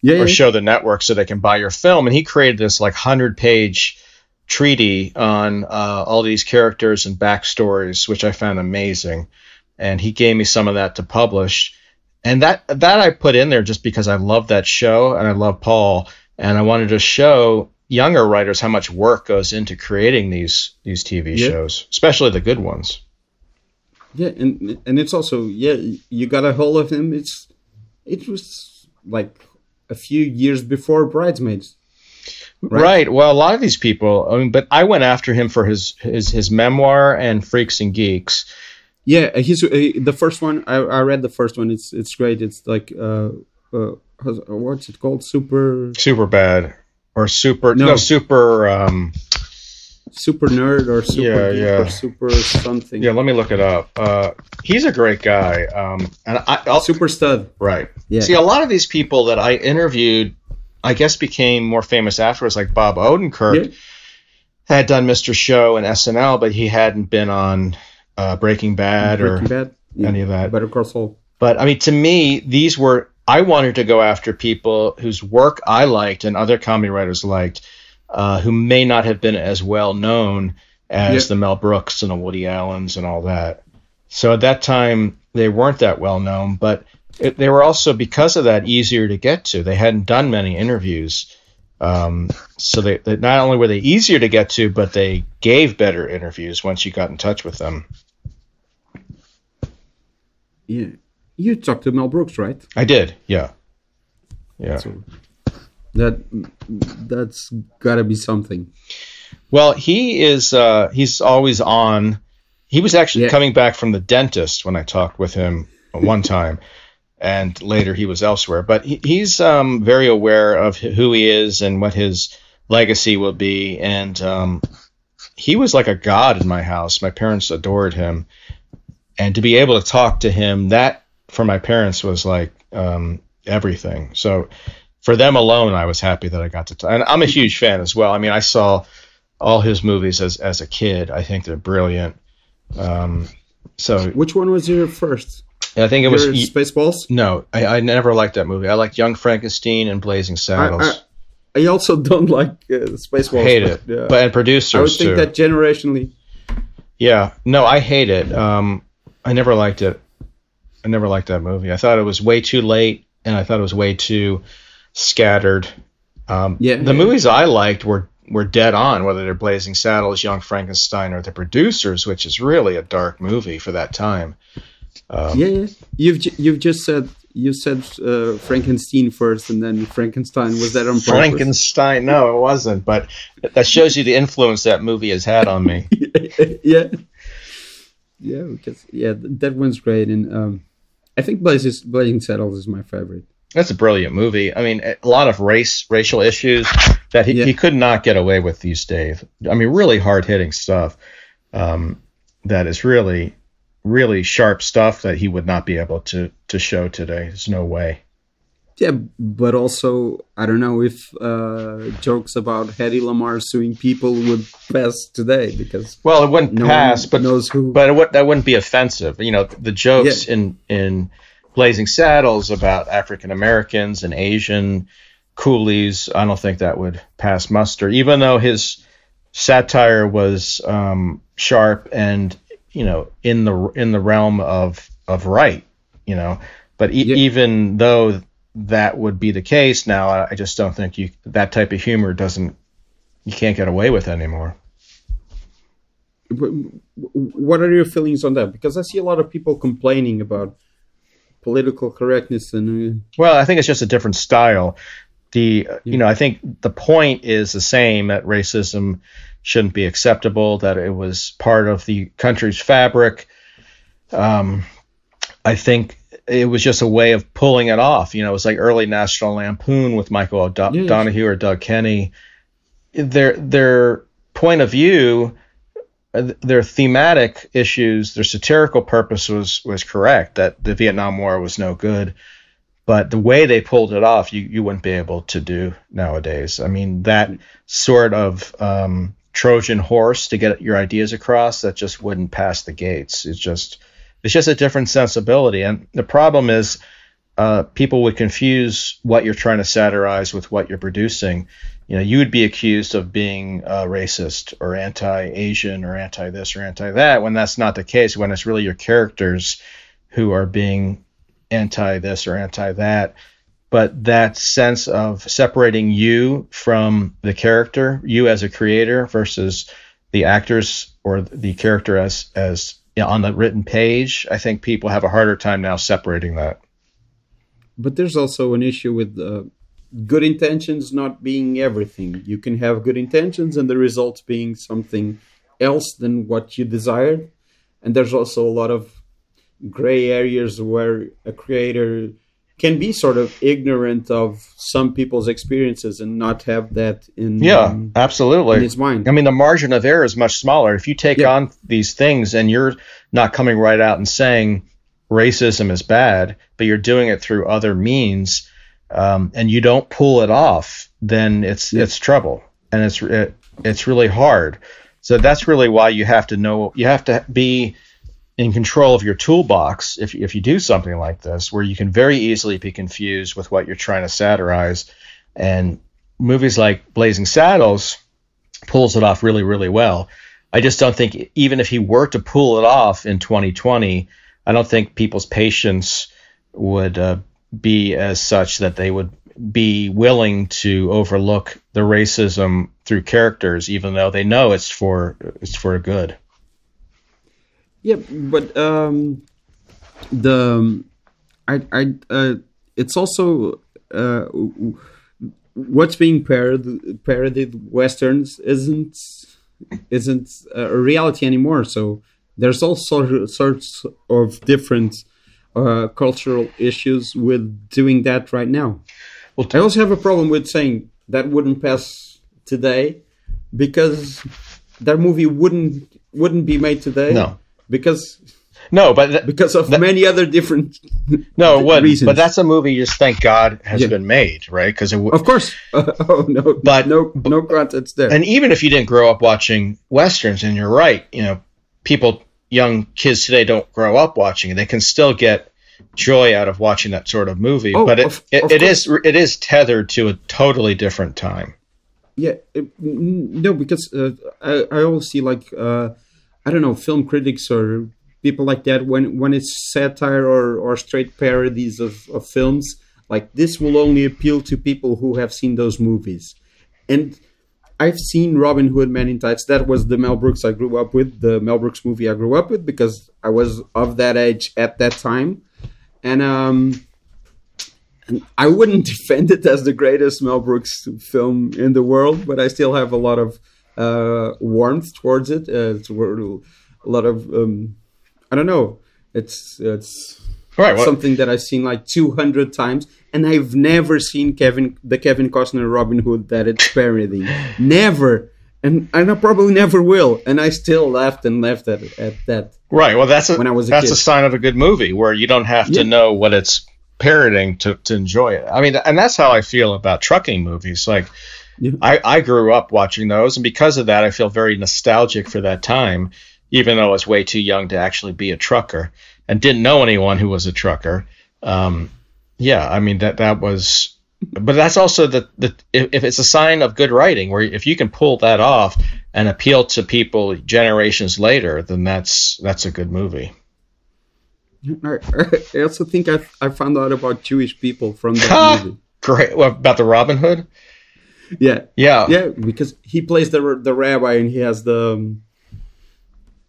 Yeah, yeah. or show the network so they can buy your film. And he created this like hundred page treaty on uh, all these characters and backstories, which I found amazing. And he gave me some of that to publish. And that that I put in there just because I love that show and I love Paul and I wanted to show younger writers how much work goes into creating these these TV Yeah. shows, especially the good ones. Yeah, and and it's also yeah, you got a hold of him. It's it was like a few years before Bridesmaids. Right. Right. Well, a lot of these people. I mean, but I went after him for his his his memoir and Freaks and Geeks. Yeah, he's uh, the first one. I, I read the first one. It's it's great. It's like uh, uh what's it called? Super Super bad or super no, No. super. Um, super nerd or super Yeah, yeah. or super something. yeah, let me look it up. Uh, he's a great guy. Um, and I I'll, super stud. right. Yeah. See, a lot of these people that I interviewed, I guess became more famous afterwards. Like Bob Odenkirk Yeah. had done Mr. Show and SNL, but he hadn't been on uh, Breaking Bad Breaking or Bad. Yeah. any of that. Better Call Saul. But I mean, to me, these were I wanted to go after people whose work I liked and other comedy writers liked, uh, who may not have been as well known as Yeah. the Mel Brooks and the Woody Allens and all that. So at that time, they weren't that well known, but it, they were also because of that easier to get to. They hadn't done many interviews. Um, so they, they not only were they easier to get to, but they gave better interviews once you got in touch with them. Yeah. You talked to Mel Brooks, right? I did, yeah, yeah. So that that's gotta be something. Well, he is. Uh, he's always on. He was actually Yeah. coming back from the dentist when I talked with him one time, and later he was elsewhere. But he, he's um, very aware of who he is and what his legacy will be. And um, he was like a god in my house. My parents adored him, and to be able to talk to him, that for my parents was like um, everything. So for them alone, I was happy that I got to. T- and I'm a huge fan as well. I mean, I saw all his movies as as a kid. I think they're brilliant. Um, so Which one was your first? I think it was Spaceballs. no. I, I never liked that movie. I liked Young Frankenstein and Blazing Saddles. I, I also don't <laughs> like uh, Spaceballs. I hate it, but, yeah. but and I would producers think too. that generationally. Yeah, no, I hate it. Um, I never liked it. I never liked that movie. I thought it was way too late, and I thought it was way too scattered. Um, Yeah. the movies I liked were were dead on, whether they're Blazing Saddles, Young Frankenstein, or The Producers, which is really a dark movie for that time. Um, Yeah, yeah. You've ju- you've just said you said uh, Frankenstein first, and then Frankenstein. Was that on purpose? Frankenstein, no, it wasn't, but that shows you the influence that movie has had on me. <laughs> yeah, yeah. Because yeah, that one's great, and um, I think Blazing Blazing Saddles is my favorite. That's a brilliant movie. I mean, a lot of race, racial issues that he, Yeah. he could not get away with these days. I mean, really hard hitting stuff um, that is really, really sharp stuff that he would not be able to to show today. There's no way. Yeah, but also I don't know if uh, jokes about Hedy Lamarr suing people would pass today because Well, it wouldn't no pass, but knows who. but it would, that wouldn't be offensive. You know, the jokes in in Blazing Saddles about African Americans and Asian coolies, I don't think that would pass muster. Even though his satire was um, sharp and you know, in the in the realm of of right, you know. But e- Yeah. even though that would be the case now, I just don't think you that type of humor doesn't you can't get away with anymore. What are your feelings on that? Because I see a lot of people complaining about political correctness and uh, Well, I think it's just a different style. The you know, I think the point is the same that racism shouldn't be acceptable, that it was part of the country's fabric. Um, I think it was just a way of pulling it off. You know, it was like early National Lampoon with Michael O'Do- Yeah, yeah. Donoghue or Doug Kenney. Their their point of view, uh, their thematic issues, their satirical purpose was was correct. That the Vietnam War was no good, but the way they pulled it off, you you wouldn't be able to do nowadays. I mean, that sort of um, Trojan horse to get your ideas across, that just wouldn't pass the gates. It's just it's just a different sensibility, and the problem is uh, people would confuse what you're trying to satirize with what you're producing. You know, you would be accused of being uh, racist or anti-Asian or anti-this or anti-that when that's not the case. When it's really your characters who are being anti-this or anti-that. But that sense of separating you from the character, you as a creator versus the actors or the character as as you know, on the written page, I think people have a harder time now separating that. but there's also an issue with uh, good intentions not being everything. You can have good intentions and the results being something else than what you desired. And there's also a lot of gray areas where a creator can be sort of ignorant of some people's experiences and not have that in, Yeah, in absolutely. his mind. I mean, the margin of error is much smaller. If you take Yeah. on these things and you're not coming right out and saying racism is bad, but you're doing it through other means, um, and you don't pull it off, then it's Yeah. it's trouble, and it's it, it's really hard. So that's really why you have to know you have to be in control of your toolbox if if you do something like this, where you can very easily be confused with what you're trying to satirize, and movies like Blazing Saddles pulls it off really, really well. I just don't think even if he were to pull it off in 2020, I don't think people's patience would uh, be as such that they would be willing to overlook the racism through characters, even though they know it's for it's for good. Yeah, but um, the I I uh, it's also uh, what's being parodied, parodied westerns isn't isn't a reality anymore. So there's all sort- sorts of different uh, cultural issues with doing that right now. Well, I also have a problem with saying that wouldn't pass today because that movie wouldn't wouldn't be made today. No. Because No, but th- because of many other different no, what? reasons. But that's a movie. Just thank God has Yeah. been made, right? Because it. W- of course. <laughs> oh no, But- no, no contents there. and even if you didn't grow up watching westerns, and you're right, you know, people, young kids today don't grow up watching it. They can still get joy out of watching that sort of movie, Oh, but it, of- it, of it is it is tethered to a totally different time. yeah, it, no, because uh, I I always see like uh, I don't know film critics or people like that when when it's satire or or straight parodies of of films like this will only appeal to people who have seen those movies, and I've seen Robin Hood Men in Tights. That was the Mel Brooks I grew up with, the Mel Brooks movie I grew up with because I was of that age at that time. And um and I wouldn't <laughs> defend it as the greatest Mel Brooks film in the world, but I still have a lot of uh, warmth towards it. Uh, it's a lot of um, I don't know. It's it's Right. Well, something that I've seen like 200 times, and I've never seen Kevin the Kevin Costner Robin Hood that it's parodying. <laughs> never, and and I probably never will. And I still laughed and laughed at at that. right. Well, that's a, when I was a that's kid. a sign of a good movie where you don't have to know what it's parroting to, to enjoy it. I mean, and that's how I feel about trucking movies. Like, Yeah. I, I grew up watching those, and because of that, I feel very nostalgic for that time, even though I was way too young to actually be a trucker and didn't know anyone who was a trucker. Um, yeah, I mean that that was, but that's also the the if, if it's a sign of good writing, where if you can pull that off, and appeal to people generations later, then that's that's a good movie. I, I also think I I found out about Jewish people from that <laughs> movie. Great. What about the Robin Hood? Yeah, Yeah. yeah, because he plays the the rabbi and he has the um,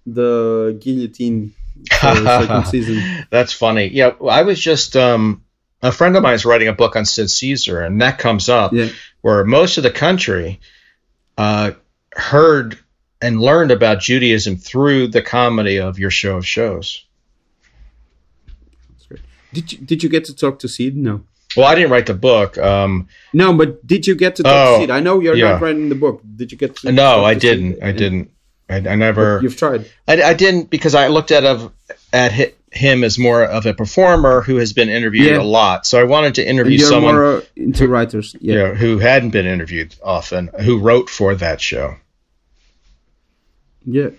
the guillotine for the second <laughs> season. That's funny. Yeah, I was just um, a friend of mine is writing a book on Sid Caesar, and that comes up Yeah, where most of the country uh, heard and learned about Judaism through the comedy of your show of shows. that's great. Did you did you get to talk to Sid? No. Well, I didn't write the book. Um, No, but did you get to talk Oh, to Sid? I know you're yeah. not writing the book. Did you get to? no, I to didn't. I didn't. I, I never. You've tried. I, I didn't because I looked at of at him as more of a performer who has been interviewed Yeah. a lot. So I wanted to interview someone more into writers. you Yeah. know, who hadn't been interviewed often, who wrote for that show. Yeah.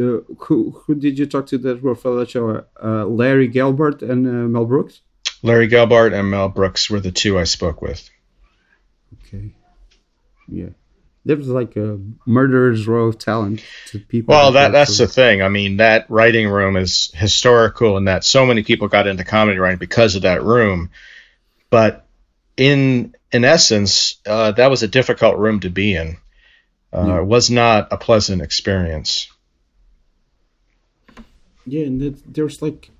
Uh, who who did you talk to that were for that show? Uh, Larry Gelbart and uh, Mel Brooks. Larry Gelbart and Mel Brooks were the two I spoke with. Okay. Yeah. There was like a murderer's row of talent to people. Well, that that's the thing. I mean, that writing room is historical in that so many people got into comedy writing because of that room. But in in essence, uh, that was a difficult room to be in. Uh, Yeah. It was not a pleasant experience. Yeah, and that, there's like,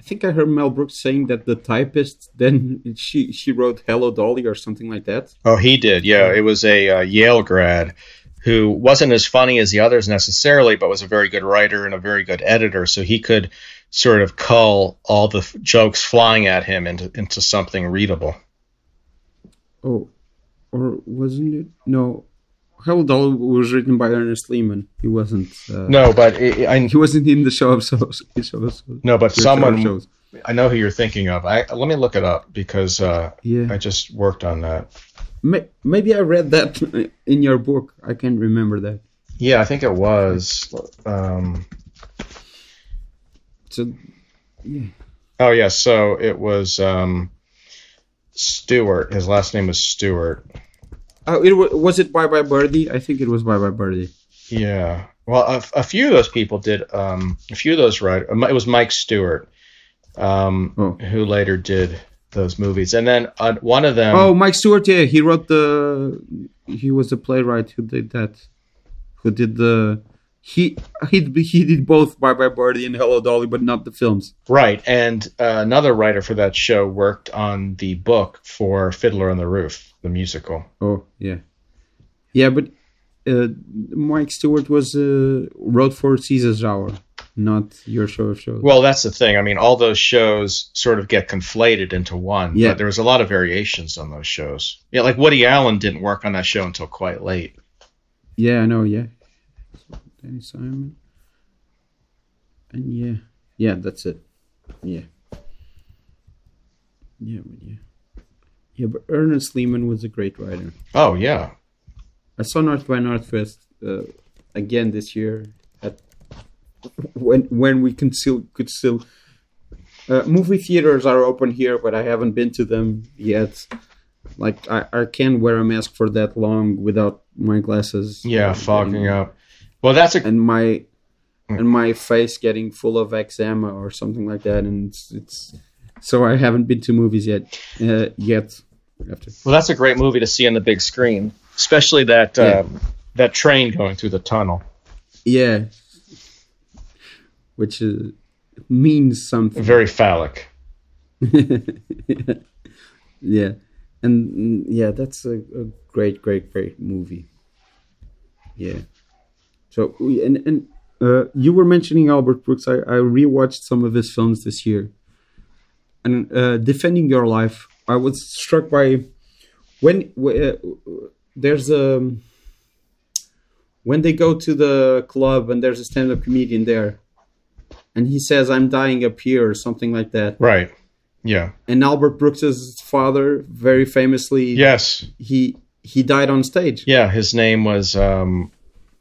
I think I heard Mel Brooks saying that the typist then she she wrote Hello Dolly or something like that. Oh, he did. Yeah, it was a uh, Yale grad who wasn't as funny as the others necessarily, but was a very good writer and a very good editor. So he could sort of cull all the f- jokes flying at him into into something readable. Oh, or wasn't it? No, Hello Dolly was written by Ernest Lehman. He wasn't. Uh, No, but it, I he wasn't in the show <laughs> of shows. Show of shows. no, but someone shows. I know who you're thinking of. I let me look it up because uh, Yeah, I just worked on that. Maybe I read that <laughs> in your book. I can't remember that. Yeah, I think it was. Um, So, yeah. oh yeah, so it was um, Stewart. His last name was Stewart. Oh, it wa- was it Bye Bye Birdie? I think it was Bye Bye Birdie. Yeah. Well, a, a few of those people did. Um, a few of those writers. It was Mike Stewart, um, Oh. who later did those movies, and then uh, one of them. Oh, Mike Stewart. Yeah, he wrote the. He was the playwright who did that. Who did the. He he he did both Bye Bye Birdie and Hello Dolly, but not the films. right, and uh, another writer for that show worked on the book for Fiddler on the Roof, the musical. Oh yeah, yeah, but uh, Mike Stewart was uh, wrote for Caesar's Hour, not your show of shows. Well, that's the thing. I mean, all those shows sort of get conflated into one. Yeah. But there was a lot of variations on those shows. Yeah, like Woody Allen didn't work on that show until quite late. Yeah, I know. Yeah, Danny Simon, and yeah, yeah, that's it. Yeah, yeah, yeah, yeah. But Ernest Lehman was a great writer. Oh yeah. I saw North by Northwest uh, again this year at when when we can still could still. Uh, movie theaters are open here, but I haven't been to them yet. Like I, I can't wear a mask for that long without my glasses. Yeah, fogging up. Well, that's a and my and my face getting full of eczema or something like that, and it's, it's so I haven't been to movies yet. Uh, yet, after well, that's a great movie to see on the big screen, especially that Yeah. uh, that train going through the tunnel. yeah, which uh, means something. Very phallic. <laughs> yeah, and yeah, that's a, a great, great, great movie. Yeah. So and and uh, you were mentioning Albert Brooks. I, I rewatched some of his films this year, and uh, defending your life, I was struck by when uh, there's a when they go to the club and there's a stand-up comedian there, and he says, "I'm dying up here" or something like that. Right. Yeah. And Albert Brooks's father, very famously, Yes. he he died on stage. Yeah. His name was um,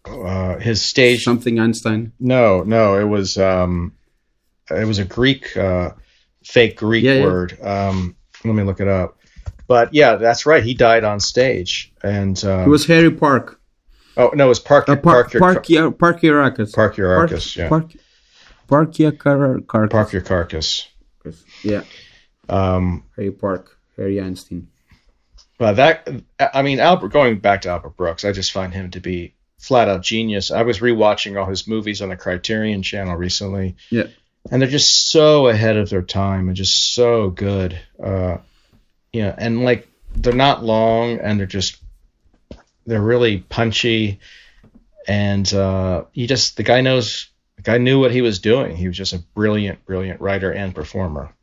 uh, his stage. Something Einstein. No, no, it was um, it was a Greek, uh, fake Greek Yeah, yeah. word. Um, let me look it up. But yeah, that's right. He died on stage, and um, It was Harry Park. Oh no, it was Park Uh, Park Park, your Park, Parkyakarkus. Park your Arcus. Yeah, Park, Parkyakarkus. Park your carcass. Yeah, Um, Harry Park, Harry Einstein. Well, that I mean, Albert. Going back to Albert Brooks, I just find him to be flat out genius. I was rewatching all his movies on the Criterion Channel recently. Yeah. And they're just so ahead of their time and just so good. Uh, you know, and like they're not long, and they're just they're really punchy, and uh, he just the guy knows the guy knew what he was doing. He was just a brilliant, brilliant writer and performer.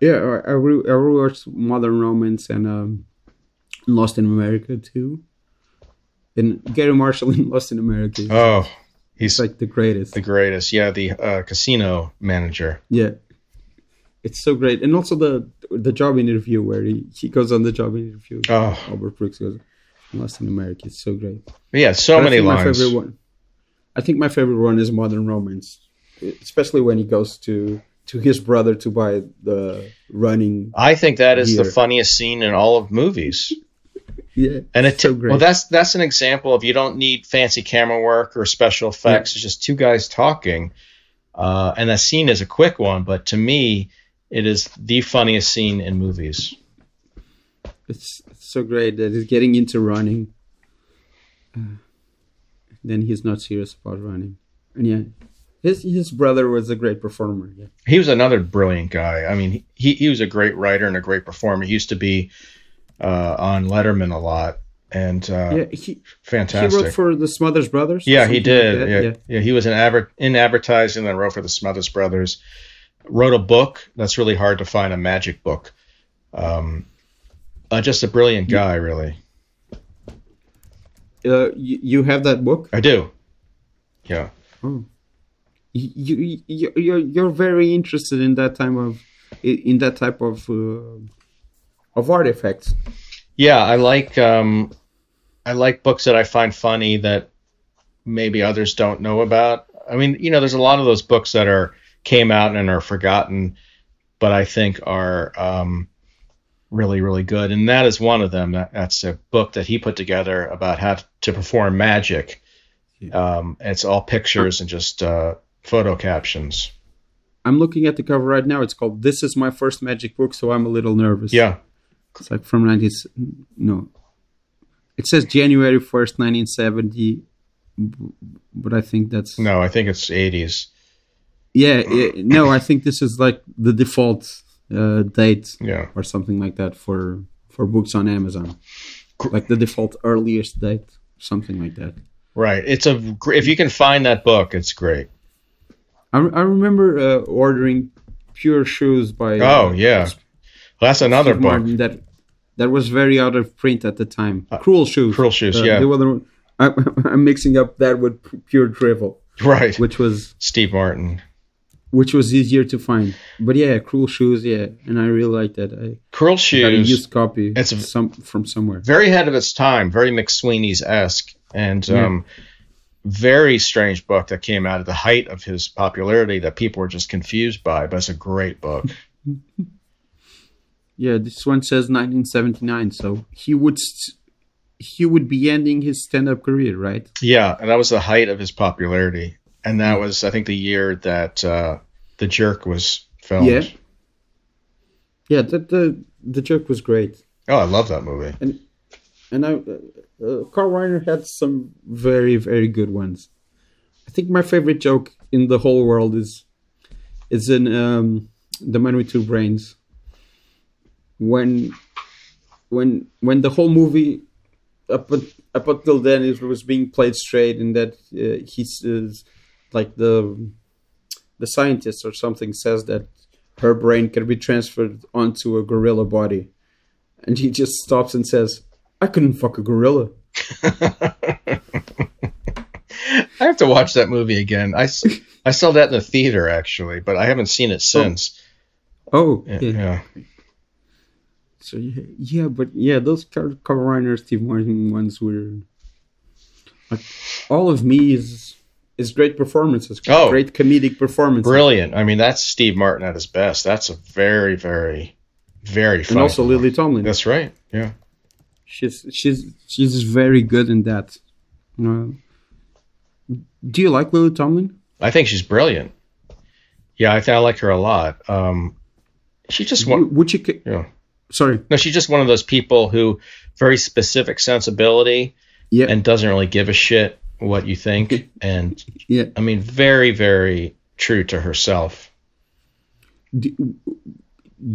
Yeah, I, I, re- I rewatched Modern Romance and um, Lost in America too. And Garry Marshall in Lost in America Oh, he's like the greatest. the greatest. Yeah, the uh, casino manager. Yeah, it's so great, and also the the job interview where he, he goes on the job interview. Oh, Albert Brooks goes Lost in America. It's so great. yeah, so But I many My favorite one, I think my favorite one is Modern Romance, especially when he goes to to his brother to buy the running. I think that is the funniest scene in all of movies. Yeah, And it so great. well, that's that's an example of you don't need fancy camera work or special effects. It's just two guys talking, uh, and that scene is a quick one. But to me, it is the funniest scene in movies. It's, it's so great that he's getting into running. Uh, then he's not serious about running, and yeah, his his brother was a great performer. Yeah, He was another brilliant guy. I mean, he he was a great writer and a great performer. He used to be uh, on Letterman a lot, and uh, yeah, he fantastic. he wrote for the Smothers Brothers. Yeah, he something like did. yeah, yeah, he was in adver- in advertising, then wrote for the Smothers Brothers. Wrote a book that's really hard to find, a magic book. Um, uh, just a brilliant guy, really. Uh, you, you have that book. I do. Yeah. Oh, you, you you you're you're very interested in that type of in that type of uh, of artifacts. Yeah, I like um, I like books that I find funny that maybe others don't know about. I mean, you know, there's a lot of those books that are came out and are forgotten, but I think are um, really really good, and that is one of them. That, that's a book that he put together about how to perform magic. Um, it's all pictures and just uh, photo captions. I'm looking at the cover right now. It's called "This is my first magic book," so I'm a little nervous. Yeah, It's like from 19 no. It says January 1st, 1970 but I think that's no, I think it's 80s. Yeah, yeah, no, I think this is like the default uh, date Yeah. or something like that for for books on Amazon. Like the default earliest date, something like that. Right. It's a if you can find that book, it's great. I, I remember uh, ordering Pure Shoes by uh, Oh yeah, well, that's another Steve book. Martin that that was very out of print at the time. Cruel Shoes. Uh, Cruel Shoes, Uh, yeah. the other one- I, I'm mixing up that with Pure Drivel, Right. which was Steve Martin. which was easier to find. But yeah, Cruel Shoes, yeah, and I really like that. I Cruel got a Shoes. used copy. It's some from somewhere. very ahead of its time, very McSweeney's esque, and Yeah. um, very strange book that came out at the height of his popularity that people were just confused by. But it's a great book. <laughs> Yeah, this one says 1979, so he would st- he would be ending his stand-up career, right? yeah, and that was the height of his popularity, and that was I think the year that uh, the Jerk was filmed. Yeah. Yeah, the the the joke was great. Oh, I love that movie. And I, uh, uh, Carl Reiner had some very, very good ones. I think my favorite joke in the whole world is is in um, the Man with Two Brains. When when when the whole movie up up until then it was being played straight, and that uh, he says like the the scientist or something says that her brain can be transferred onto a gorilla body, and he just stops and says, "I couldn't fuck a gorilla." <laughs> I have to watch that movie again. I saw that in the theater actually, but I haven't seen it since. Oh, Yeah. yeah. yeah. So yeah, yeah, but yeah, those Carl Reiner, Steve Martin ones were like all of me is is great performances, Oh. great comedic performances, Brilliant. I mean, that's Steve Martin at his best. That's a very, very, very funny. and also Lily Tomlin. That's right. Yeah. she's she's she's very good in that. Uh, do you like Lily Tomlin? I think she's brilliant. Yeah, I think I like her a lot. Um, she just one. W- Would you? ca- Yeah. Sorry. No, she's just one of those people who very specific sensibility Yeah. and doesn't really give a shit what you think. And yeah. I mean, very, very true to herself. Do,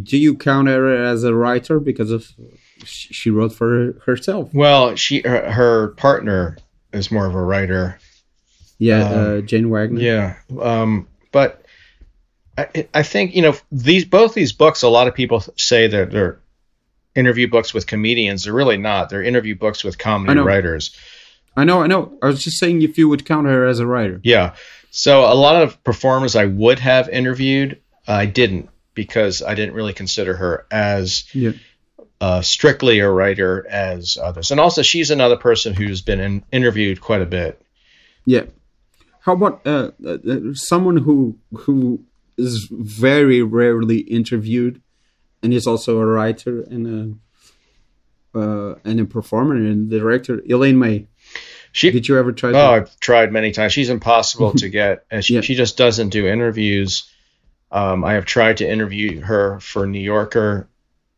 do you count her as a writer because of she she wrote for herself? Well, she her, her partner is more of a writer. Yeah, Um, uh, Jane Wagner. Yeah. Um, but I, I think you know these both these books. A lot of people say that they're interview books with comedians. They're really not. They're interview books with I comedy know. writers. I know, I know. I was just saying if you would count her as a writer. Yeah. So a lot of performers I would have interviewed, I didn't because I didn't really consider her as Yeah. uh, strictly a writer as others. And also, she's another person who's been in, interviewed quite a bit. Yeah. How about uh, uh, uh, someone who who is very rarely interviewed, and he's also a writer and a uh, and a performer and the director, Elaine May. She, Did you ever try? oh, to, I've tried many times. She's impossible to <laughs> get, and she, Yeah. she just doesn't do interviews. Um, I have tried to interview her for New Yorker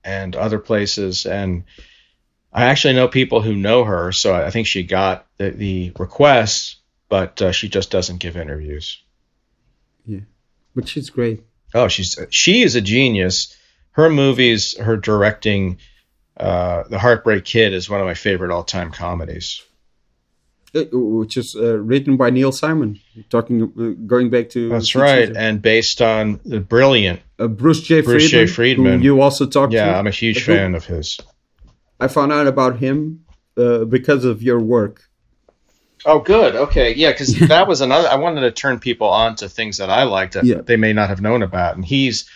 and other places, and I actually know people who know her, so I think she got the, the requests, but uh, she just doesn't give interviews. Yeah, but she's great. Oh, she's she is a genius. Her movies, her directing, uh, The Heartbreak Kid is one of my favorite all-time comedies. Uh, which is uh, written by Neil Simon. Talking, uh, going back to That's right, Seeker. and based on the brilliant. uh, Bruce J. Bruce Friedman, J. Friedman. you also talked Yeah, to. I'm a huge Who- fan of his. I found out about him uh, because of your work. Oh, good. Okay, yeah, because <laughs> that was another. I wanted to turn people on to things that I liked that Yeah. they may not have known about, and he's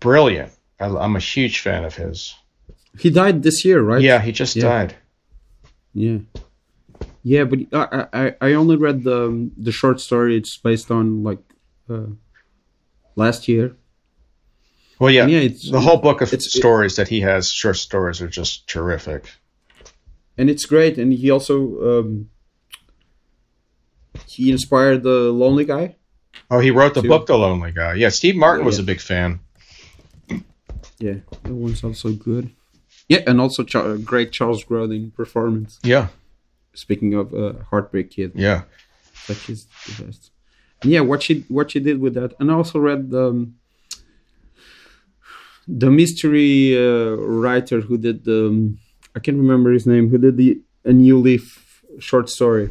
brilliant. I, I'm a huge fan of his. He died this year, right? Yeah, he just Yeah. died. Yeah, yeah, but I I, I only read the the short story. It's based on like uh, last year. Well, yeah, And yeah, it's the whole book of it's- stories that he has, short stories, are just terrific. and it's great. And he also um, he inspired the Lonely Guy. Oh, he wrote the Too. book, The Lonely Guy. Yeah, Steve Martin was Yeah. a big fan. Yeah, that one's also good. Yeah, and also Char- great Charles Grodin performance. Yeah, Speaking of uh, Heartbreak Kid, yeah. that is the best. And yeah, what she what she did with that, and I also read the um, the mystery uh, writer who did the um, I can't remember his name who did the a new leaf short story.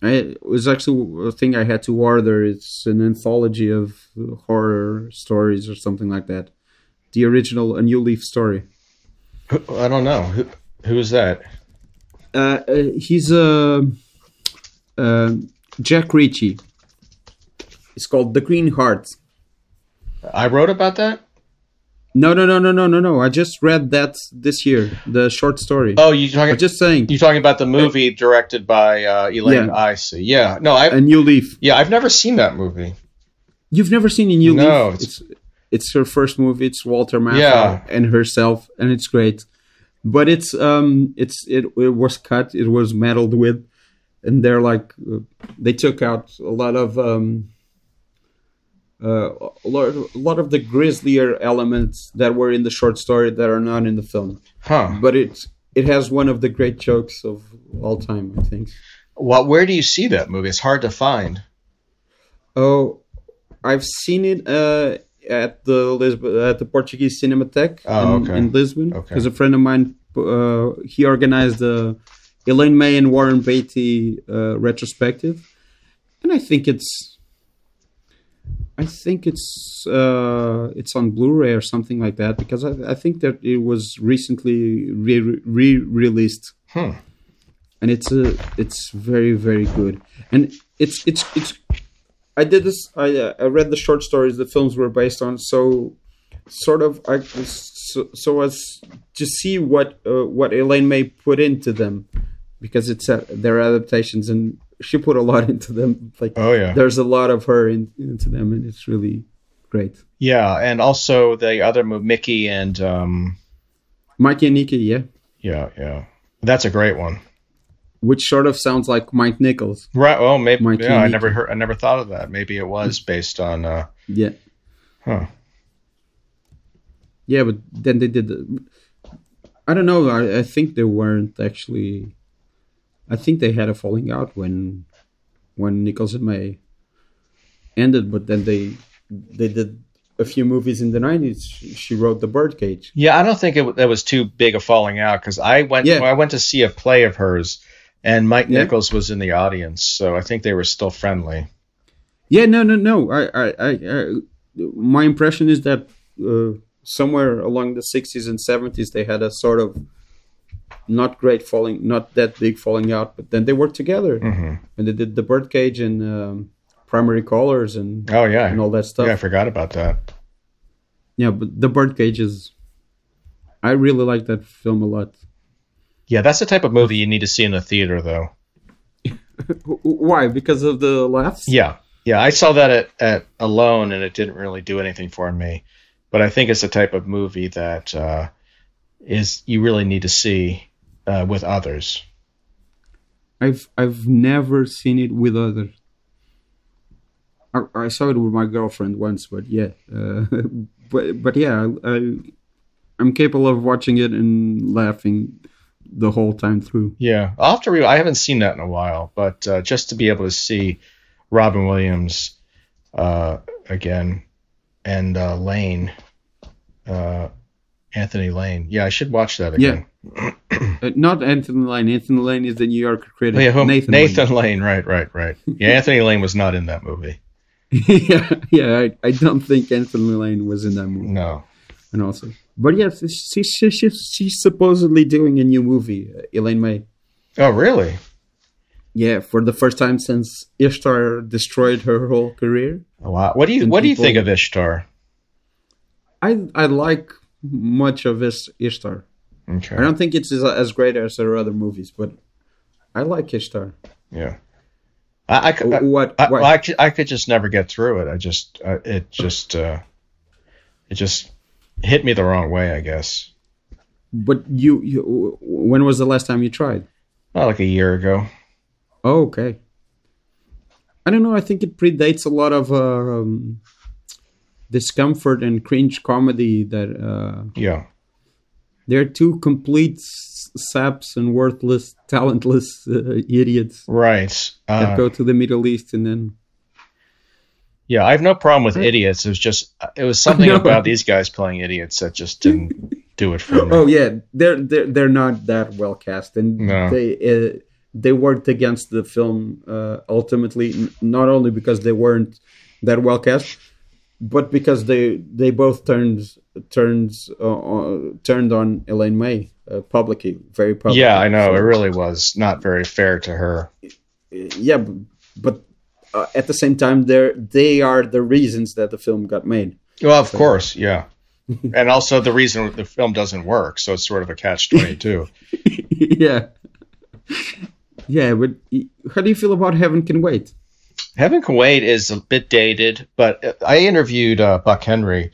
I, it was actually a thing I had to order. It's an anthology of horror stories or something like that. The original A New Leaf story. I don't know who who is that. Uh, uh, he's uh, uh, Jack Ritchie. It's called The Green Heart. I wrote about that. No, no, no, no, no, no, no. I just read that this year, the short story. Oh, you talking? I'm just saying, You talking about the movie directed by uh, Elaine Yeah. I see. Yeah, no, I A New Leaf. yeah, I've never seen that movie. You've never seen A New No, Leaf? It's it's her first movie. It's Walter Matthau Yeah. and herself, and it's great. But it's um, it's it it was cut. It was meddled with, and they're like uh, they took out a lot of um. Uh, a lot, a lot of the grislier elements that were in the short story that are not in the film, Huh. but it it has one of the great jokes of all time, I think. Well, where do you see that movie? It's hard to find. Oh, I've seen it uh, at the Lisbon, at the Portuguese Cinematheque Oh, in, okay. in Lisbon. Okay. Because a friend of mine, uh, he organized the Elaine May and Warren Beatty uh, retrospective, and I think it's, I think it's uh, it's on Blu-ray or something like that because I, I think that it was recently re re released Hmm. and it's a it's very very good and it's it's it's i did this i uh, i read the short stories the films were based on so sort of i so, so as to see what uh, what elaine may put into them because it's uh, their adaptations and she put a lot <laughs> into them like Oh yeah. there's a lot of her in, into them and it's really great Yeah, and also the other movie, Mickey and um, mikey and nikki yeah yeah, yeah, that's a great one. Which sort of sounds like Mike Nichols. Right. Well, maybe. Mikey yeah, I never heard. I never thought of that. Maybe it was based on. Uh, Yeah, huh. yeah, but then they did. The, I don't know. I, I think they weren't actually. I think they had a falling out when, when Nichols and May ended, but then they they did a few movies in the nineties. She, she wrote The Birdcage. Yeah, I don't think it, that was too big a falling out because I went. Yeah. I went to see a play of hers, and Mike Yeah. Nichols was in the audience, so I think they were still friendly. Yeah, no, no, no. I, I, I, I my impression is that uh, somewhere along the sixties and seventies they had a sort of not great falling, not that big falling out, but then they worked together hmm and they did the Birdcage and um, Primary Colors and Oh yeah, and all that stuff. yeah. I forgot about that. Yeah, but the Birdcage is. I really like that film a lot. Yeah, that's the type of movie you need to see in the theater, though. <laughs> Why? Because of the laughs? Yeah, yeah. I saw that at, at Alone, and it didn't really do anything for me. But I think it's the type of movie that uh, is you really need to see uh, with others. I've I've never seen it with others. I, I saw it with my girlfriend once, but yeah, uh, <laughs> but but yeah, I, I'm capable of watching it and laughing the whole time through. Yeah, I'll have to re. I haven't seen that in a while, but uh, just to be able to see Robin Williams uh, again and uh, Lane, uh, Anthony Lane. Yeah, I should watch that again. <clears throat> Uh, not Anthony Lane. Anthony Lane is the New Yorker critic. Oh, yeah, who- Nathan. Nathan Lane. Right, right, right. <laughs> Yeah, Anthony Lane was not in that movie. <laughs> Yeah, yeah. I, I don't think Anthony Lane was in that movie. No. And also, but yes, she, she, she, she's supposedly doing a new movie, uh, Elaine May. Oh, really? Yeah, for the first time since Ishtar destroyed her whole career. Oh, wow. What do you And What do you think of Ishtar? I I like much of this Ishtar. Okay. I don't think it's as, as great as her other movies, but I like Ishtar. Yeah. I, I, could- I, what? I, what- I, could, I could just never get through it. I just, I, it just, uh, it just hit me the wrong way, I guess. but you, you, when was the last time you tried? Like a year ago. Oh, okay. I don't know. I think it predates a lot of uh, um, discomfort and cringe comedy that uh, Yeah. they're two complete saps and worthless, talentless uh, idiots Right. that Uh, go to the Middle East and then yeah, I have no problem with idiots. It was just, it was <laughs> something No. about these guys playing idiots that just didn't do it for me. Oh yeah, they're they're they're not that well cast, and No. they uh, they worked against the film uh, ultimately, n- not only because they weren't that well cast, but because they they both turned turned uh, uh, turned on Elaine May uh, publicly, very publicly. yeah, I know. So, It really was not very fair to her. yeah, but uh, at the same time, they they are the reasons that the film got made. Well, of course, yeah. <laughs> and also the reason the film doesn't work, so it's sort of a catch 22. <laughs> yeah. Yeah, but how do you feel about Heaven Can Wait? Heaven Can Wait is a bit dated, but I interviewed uh, Buck Henry,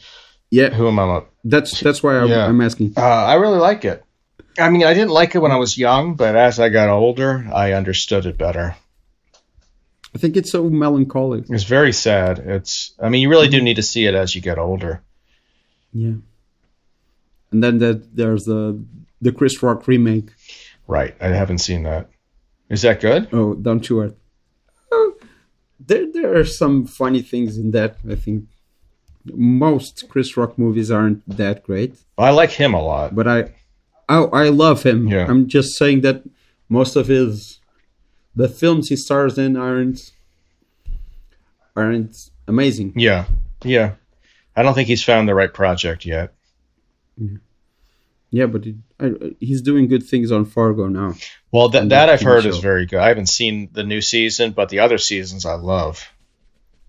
Yeah, who am I? That's that's why I'm, Yeah. I'm asking. Uh, I really like it. I mean, I didn't like it when I was young, but as I got older, I understood it better. I think it's so melancholic. It's very sad. It's. I mean, you really do mm-hmm. need to see it as you get older. Yeah. And then that there's the the Chris Rock remake. Right. I haven't seen that. Is that good? Oh, Don't You Earth. Oh, there there are some funny things in that. I think most Chris Rock movies aren't that great, I like him a lot. but I oh I love him. Yeah. I'm just saying that most of his the films he stars in aren't aren't amazing. Yeah. Yeah. I don't think he's found the right project yet. Yeah, but it, I, he's doing good things on Fargo now. Well, that that I've heard show. is very good. I haven't seen the new season, but the other seasons I love.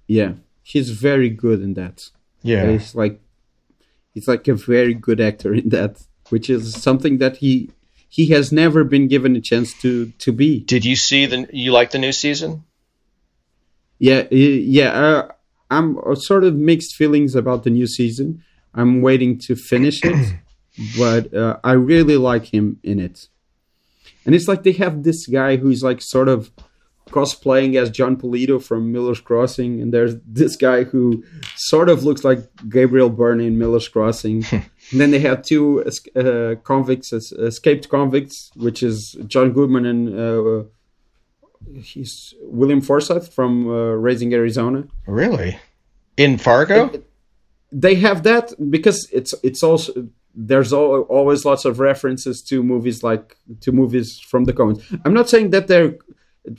Yeah, he's very good in that. Yeah. He's like, he's like a very good actor in that, which is something that he he has never been given a chance to to be. Did you see the? You like the new season? Yeah, yeah. Uh, I'm uh, sort of mixed feelings about the new season. I'm waiting to finish it, <clears throat> but uh, I really like him in it. and it's like they have this guy who's like sort of cosplaying as Jon Polito from Miller's Crossing, and there's this guy who sort of looks like Gabriel Byrne in Miller's Crossing. <laughs> and then they have two uh, convicts, escaped convicts, which is John Goodman and uh, he's William Forsythe from uh, Raising Arizona. Really, in Fargo. It, they have that because it's it's also there's always lots of references to movies like to movies from the Coens. I'm not saying that they're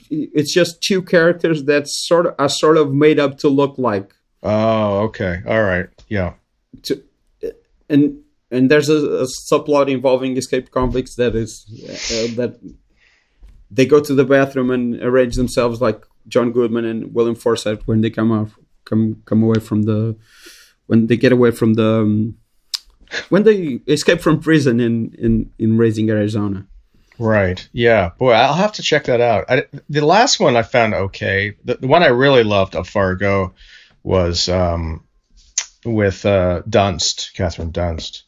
it's just two characters that sort of are sort of made up to look like. Oh, okay, all right, yeah. To, and and there's a, a subplot involving escaped convicts that is uh, that they go to the bathroom and arrange themselves like John Goodman and William Forsythe when they come off come come away from the when they get away from the um, when they escape from prison in in in Raising Arizona. Right. Yeah. Boy, I'll have to check that out. I, the last one I found okay. The, the, one I really loved of Fargo was um, with uh, Dunst, Catherine Dunst.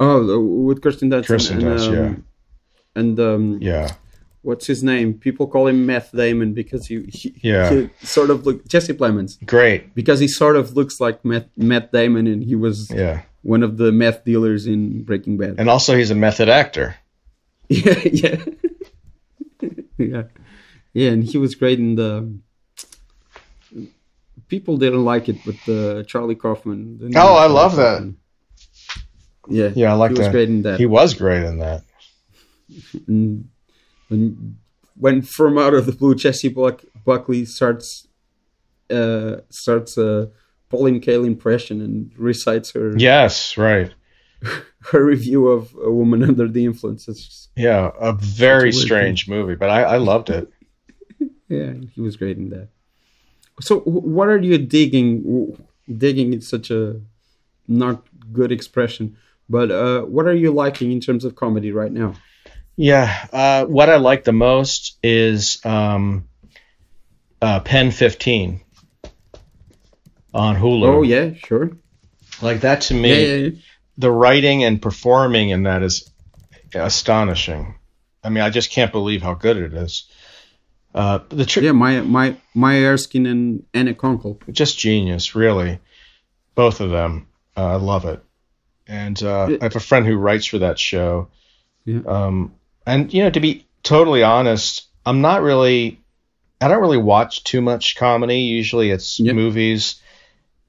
Oh, with Kirsten Dunst. Kirsten and, Dunst, um, yeah. And um, yeah, what's his name? People call him Meth Damon because he, he yeah he sort of look Jesse Plemons. Great because he sort of looks like Meth, Meth Damon, and he was yeah one of the meth dealers in Breaking Bad. And also, he's a method actor. <laughs> Yeah, yeah, <laughs> yeah, yeah. And he was great in the. People didn't like it, but uh, Charlie Kaufman. Oh, I love Kaufman. that. Yeah, yeah, I like he that. was great in that. He was great in that. <laughs> And when when from out of the blue, Jessie Buck, Buckley starts uh, starts a Pauline Kael impression and recites her. Yes, right. <laughs> Her review of A Woman Under the Influence. It's yeah, a very strange thing. movie, but I, I loved it. <laughs> yeah, he was great in that. So, what are you digging? Digging is such a not good expression, but uh, what are you liking in terms of comedy right now? Yeah, uh, what I like the most is um, uh, Pen 15 on Hulu. Oh yeah, sure. Like that to me, yeah, yeah, yeah. the writing and performing in that is astonishing. I mean, I just can't believe how good it is. Uh, the tr- yeah, my my Maya Erskine and Anna Konkle, just genius, really. Both of them, uh, I love it. And uh, it, I have a friend who writes for that show. Yeah. Um, and you know, to be totally honest, I'm not really. I don't really watch too much comedy. Usually, it's yep. movies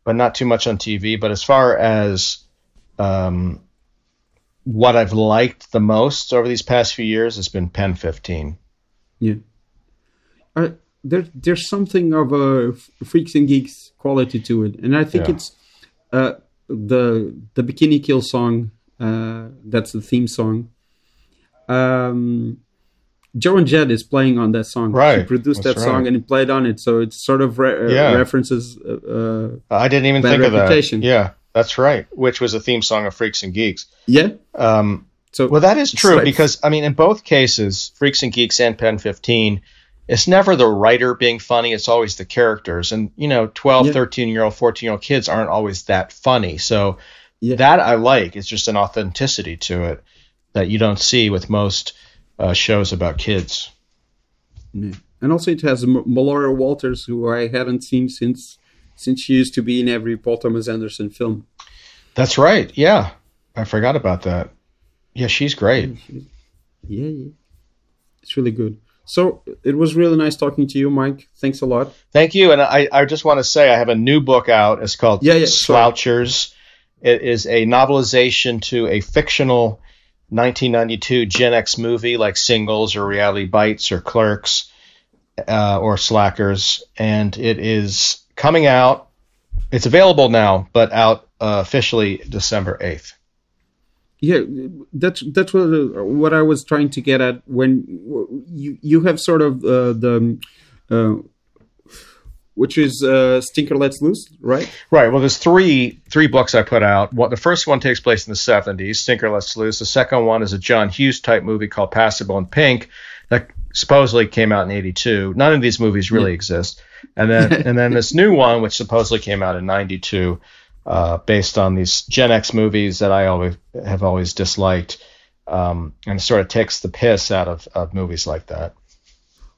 but not too much on TV. But as far as um, what I've liked the most over these past few years has been Pen 15. Yeah. Uh, there, there's something of a freaks and geeks quality to it, and I think yeah. it's uh, the the Bikini Kill song. Uh, that's the theme song. Um, Joan Jett is playing on that song. Right. He produced that song and he played on it, so it's sort of re- uh, yeah. references. Uh, I didn't even think reputation. of that. Yeah, that's right. Which was a theme song of Freaks and Geeks. Yeah. Um, so well, that is true because I mean, in both cases, Freaks and Geeks and Pen 15, it's never the writer being funny. It's always the characters, and you know, 12, Yeah. 13 year old, 14 year old kids aren't always that funny. So Yeah. that I like. It's just an authenticity to it that you don't see with most uh, shows about kids. Yeah. And also, it has M- Melora Walters, who I haven't seen since since she used to be in every Paul Thomas Anderson film. That's right. Yeah, I forgot about that. Yeah, she's great. Yeah, yeah, it's really good. So it was really nice talking to you, Mike. Thanks a lot. Thank you. And I, I just want to say I have a new book out. It's called Yeah, yeah, Slouchers. It is a novelization to a fictional 1992 Gen X movie like Singles or Reality Bites or Clerks uh, or Slackers. And it is coming out. It's available now, but out uh, officially December 8th. Yeah, that's that's what what I was trying to get at when you you have sort of uh, the uh, which is uh, Stinker Let's Loose, right? Right. Well, there's three three books I put out. What the first one takes place in the 70s, Stinker Let's Loose. The second one is a John Hughes type movie called Passable in Pink that supposedly came out in 82. None of these movies really Yeah. exist. And then and then this new one which supposedly came out in 92 uh, based on these Gen X movies that I always have always disliked. um, and sort of takes the piss out of, of movies like that.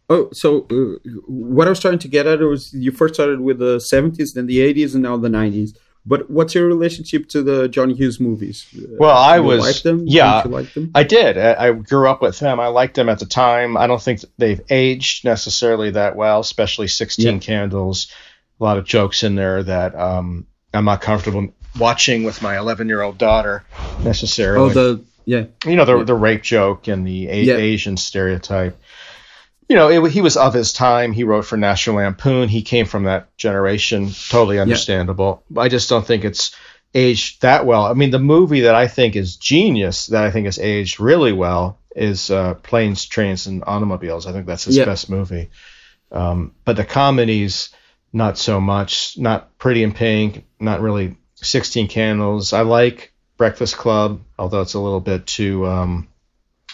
Oh, so uh, what I was trying to get at was you first started with the 70s, then the 80s, and now the 90s. But what's your relationship to the John Hughes movies? Uh, Well, I you was like them? yeah, like them? I did. I, I grew up with them. I liked them at the time. I don't think they've aged necessarily that well, especially 16 Yeah. Candles. A lot of jokes in there that um, I'm not comfortable watching with my 11 year old daughter necessarily. Oh, the yeah, you know the Yeah. the rape joke and the a- Yeah. Asian stereotype. You know, it, he was of his time. He wrote for National Lampoon. He came from that generation. Totally understandable. I just don't think it's aged that well. I mean, the movie that I think is genius, that I think is aged really well, is uh, Planes, Trains, and Automobiles. I think that's his Yeah. best movie. Um, but the comedies, not so much. Not Pretty in Pink. Not really. Sixteen Candles. I like Breakfast Club, although it's a little bit too um,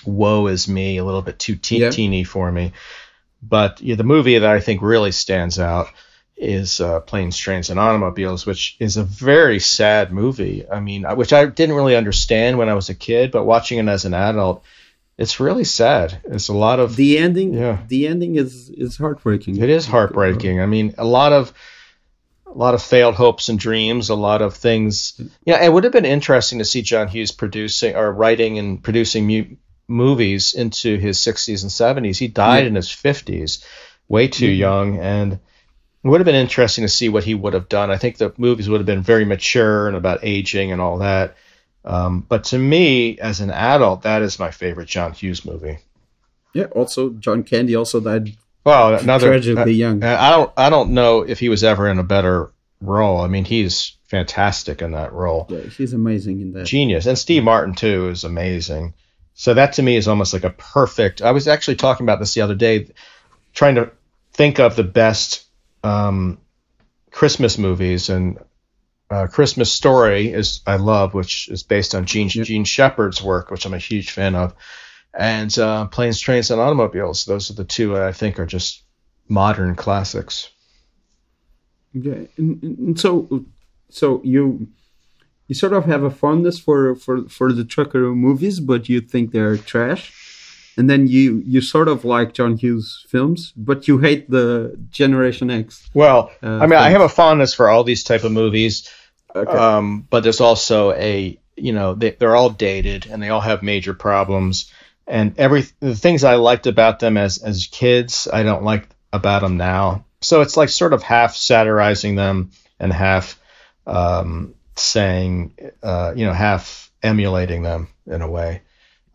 woe is me, a little bit too teen- Yeah. teeny for me. But yeah, the movie that I think really stands out is uh, Planes, Trains, and Automobiles, which is a very sad movie. I mean, which I didn't really understand when I was a kid, but watching it as an adult, it's really sad. It's a lot of the ending. Yeah. the ending is is heartbreaking. it is heartbreaking. I mean, a lot of a lot of failed hopes and dreams, a lot of things. Yeah, it would have been interesting to see John Hughes producing or writing and producing mu- movies into his 60s and 70s. He died Yeah. in his 50s, way too Mhm. young, and it would have been interesting to see what he would have done. I think the movies would have been very mature and about aging and all that. Um, but to me, as an adult, that is my favorite John Hughes movie. Yeah. Also, John Candy also died Well, another tragically young. Uh, I don't I don't know if he was ever in a better role. I mean, he's fantastic in that role. Yeah, he's amazing in that. Genius. And Steve Martin too is amazing. So that to me is almost like a perfect. I was actually talking about this the other day trying to think of the best um, Christmas movies and uh, Christmas Story is I love, which is based on Jean Yep. Jean Shepherd's work, which I'm a huge fan of, and uh, Planes, Trains, and Automobiles. Those are the two I think are just modern classics. Yeah, and, and so so you you sort of have a fondness for for for the trucker movies, but you think they're trash, and then you you sort of like John Hughes films, but you hate the Generation X. Well, Uh, I mean, I have a fondness for all these type of movies, Okay. um, but there's also a you know they, they're all dated and they all have major problems. And every the things I liked about them as as kids, I don't like about them now. So it's like sort of half satirizing them and half um, saying, uh, you know, half emulating them in a way.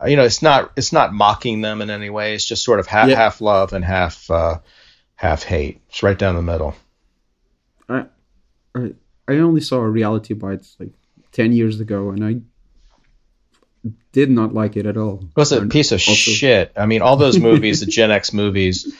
Uh, You know, it's not it's not mocking them in any way. It's just sort of half half love and half uh, half hate. It's right down the middle. I, I I only saw a Reality Bites like ten years ago, and I did not like it at all. It was a And piece of also- shit. I mean, all those movies, the Gen X movies.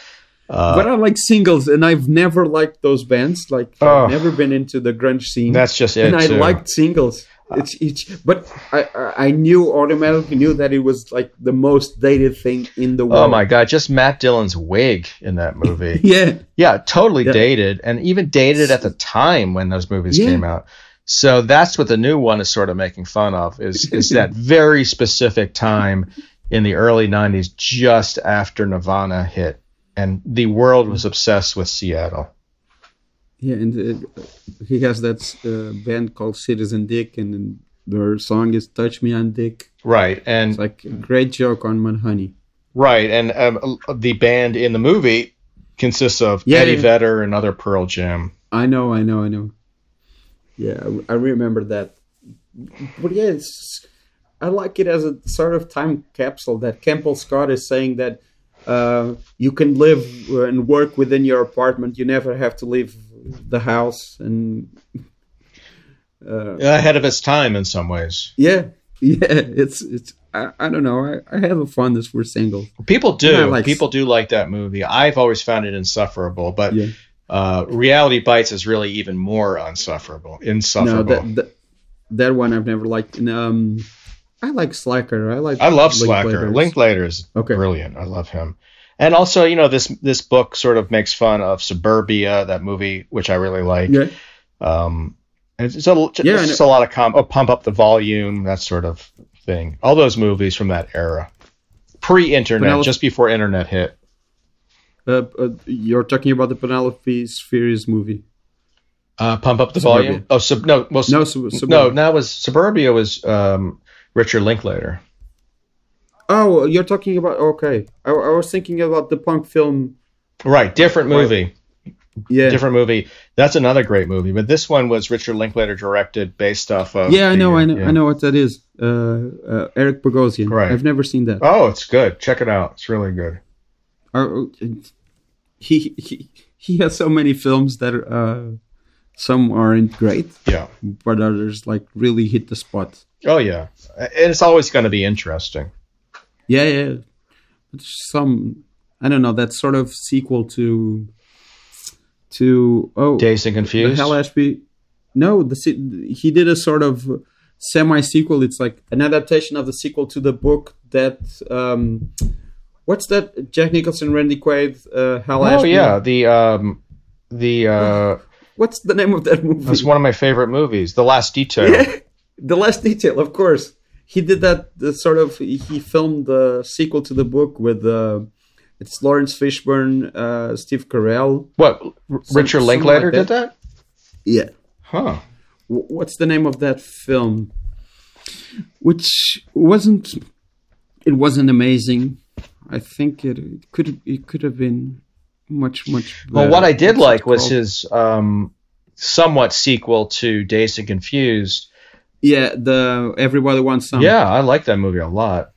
Uh, <laughs> but I like singles, and I've never liked those bands. Like Oh. I've never been into the grunge scene. that's just it. and I too. liked singles. Ah. It's each, but I I I knew automatically knew that it was like the most dated thing in the oh world. Oh my god, just Matt Dillon's wig in that movie. <laughs> Yeah, yeah, totally Yeah. dated, and even dated at the time when those movies Yeah. came out. So that's what the new one is sort of making fun of is is <laughs> that very specific time in the early '90s, just after Nirvana hit, and the world was obsessed with Seattle. Yeah, and uh, he has that uh, band called Citizen Dick, and their song is "Touch Me on Dick." Right, and It's like a great joke on Mudhoney. Right, and um, the band in the movie consists of Yeah, Eddie yeah. Vedder and other Pearl Jam. I know, I know, I know. Yeah, I, I remember that. But yeah, it's, I like it as a sort of time capsule that Campbell Scott is saying that uh, you can live and work within your apartment. You never have to leave the house. And uh, Ahead of its time in some ways. yeah, yeah, it's it's. I, I don't know. I, I have a fondness for singles. People do. Like- People do like that movie. I've always found it insufferable, but Yeah. uh, Reality Bites is really even more unsufferable. No, Insufferable. that, that that one I've never liked. And, um, I like Slacker. I like. I love Linklater's. Slacker. Linklater is Okay. brilliant. I love him. And also, you know, this this book sort of makes fun of Suburbia, that movie, which I really like. Yeah. Um, and it's, a, Yeah, I it's just a lot of com- oh, pump up the volume, that sort of thing. All those movies from that era, pre-internet, Penelope- just before internet hit. Uh, uh, you're talking about the Penelope Spheeris movie. Uh, pump up the Suburbia. volume. Oh, sub, no, well, No, no, Sub- no, that was Suburbia was um, Richard Linklater. Oh, you're talking about okay. I, I was thinking about the punk film. Right, different movie. Yeah, different movie. That's another great movie. But this one was Richard Linklater directed, based off of. yeah, I the- know, I know, yeah. I know what that is. Uh, uh, Eric Bogosian. Right. I've never seen that. Oh, it's good. Check it out. It's really good. Uh, he he he has so many films that uh, some aren't great, Yeah. but others like really hit the spot. Oh yeah, and it's always going to be interesting. Yeah, yeah. But some I don't know that sort of sequel to to oh Dazed and the Confused. Hal Ashby. No, the he did a sort of semi sequel. It's like an adaptation of the sequel to the book that um, what's that? Jack Nicholson, Randy Quaid, uh, Hal oh Ashby. yeah, the um, the uh, What's the name of that movie? It's one of my favorite movies. The Last Detail. <laughs> Yeah, the last detail, of course. He did that. The sort of he filmed the sequel to the book with uh, it's Laurence Fishburne, uh, Steve Carell. What? Some- Richard something Linklater like did that? Yeah. Huh. W- What's the name of that film? Which wasn't. It wasn't amazing. I think it, it could it could have been much much. Better. Well, what I did What's like was his um, somewhat sequel to Dazed and Confused. Yeah the Everybody Wants Some. Yeah, I like that movie a lot.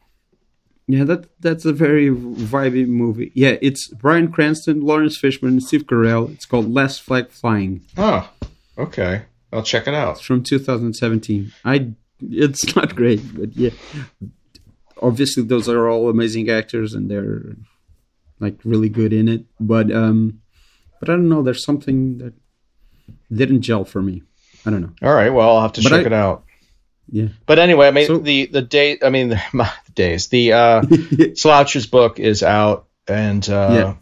Yeah, that that's a very vibey movie. Yeah, it's Bryan Cranston, Laurence Fishburne, and Steve Carell. It's called Last Flag Flying. Oh, okay. I'll check it out. It's from 2017. I it's <laughs> not great, but yeah. Obviously those are all amazing actors and they're like really good in it, but um but I don't know, there's something that didn't gel for me. I don't know. All right. Well, I'll have to But check I- it out. Yeah. But anyway, I mean so, the the date. I mean <laughs> my days the uh, <laughs> Sloucher's book is out and uh, yeah.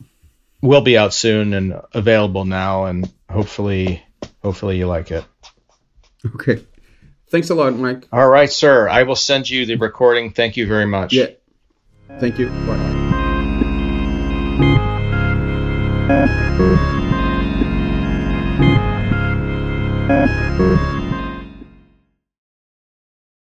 will be out soon and available now and hopefully hopefully you like it. Okay. Thanks a lot, Mike. All right, sir. I will send you the recording. Thank you very much. Yeah. Thank you. Bye.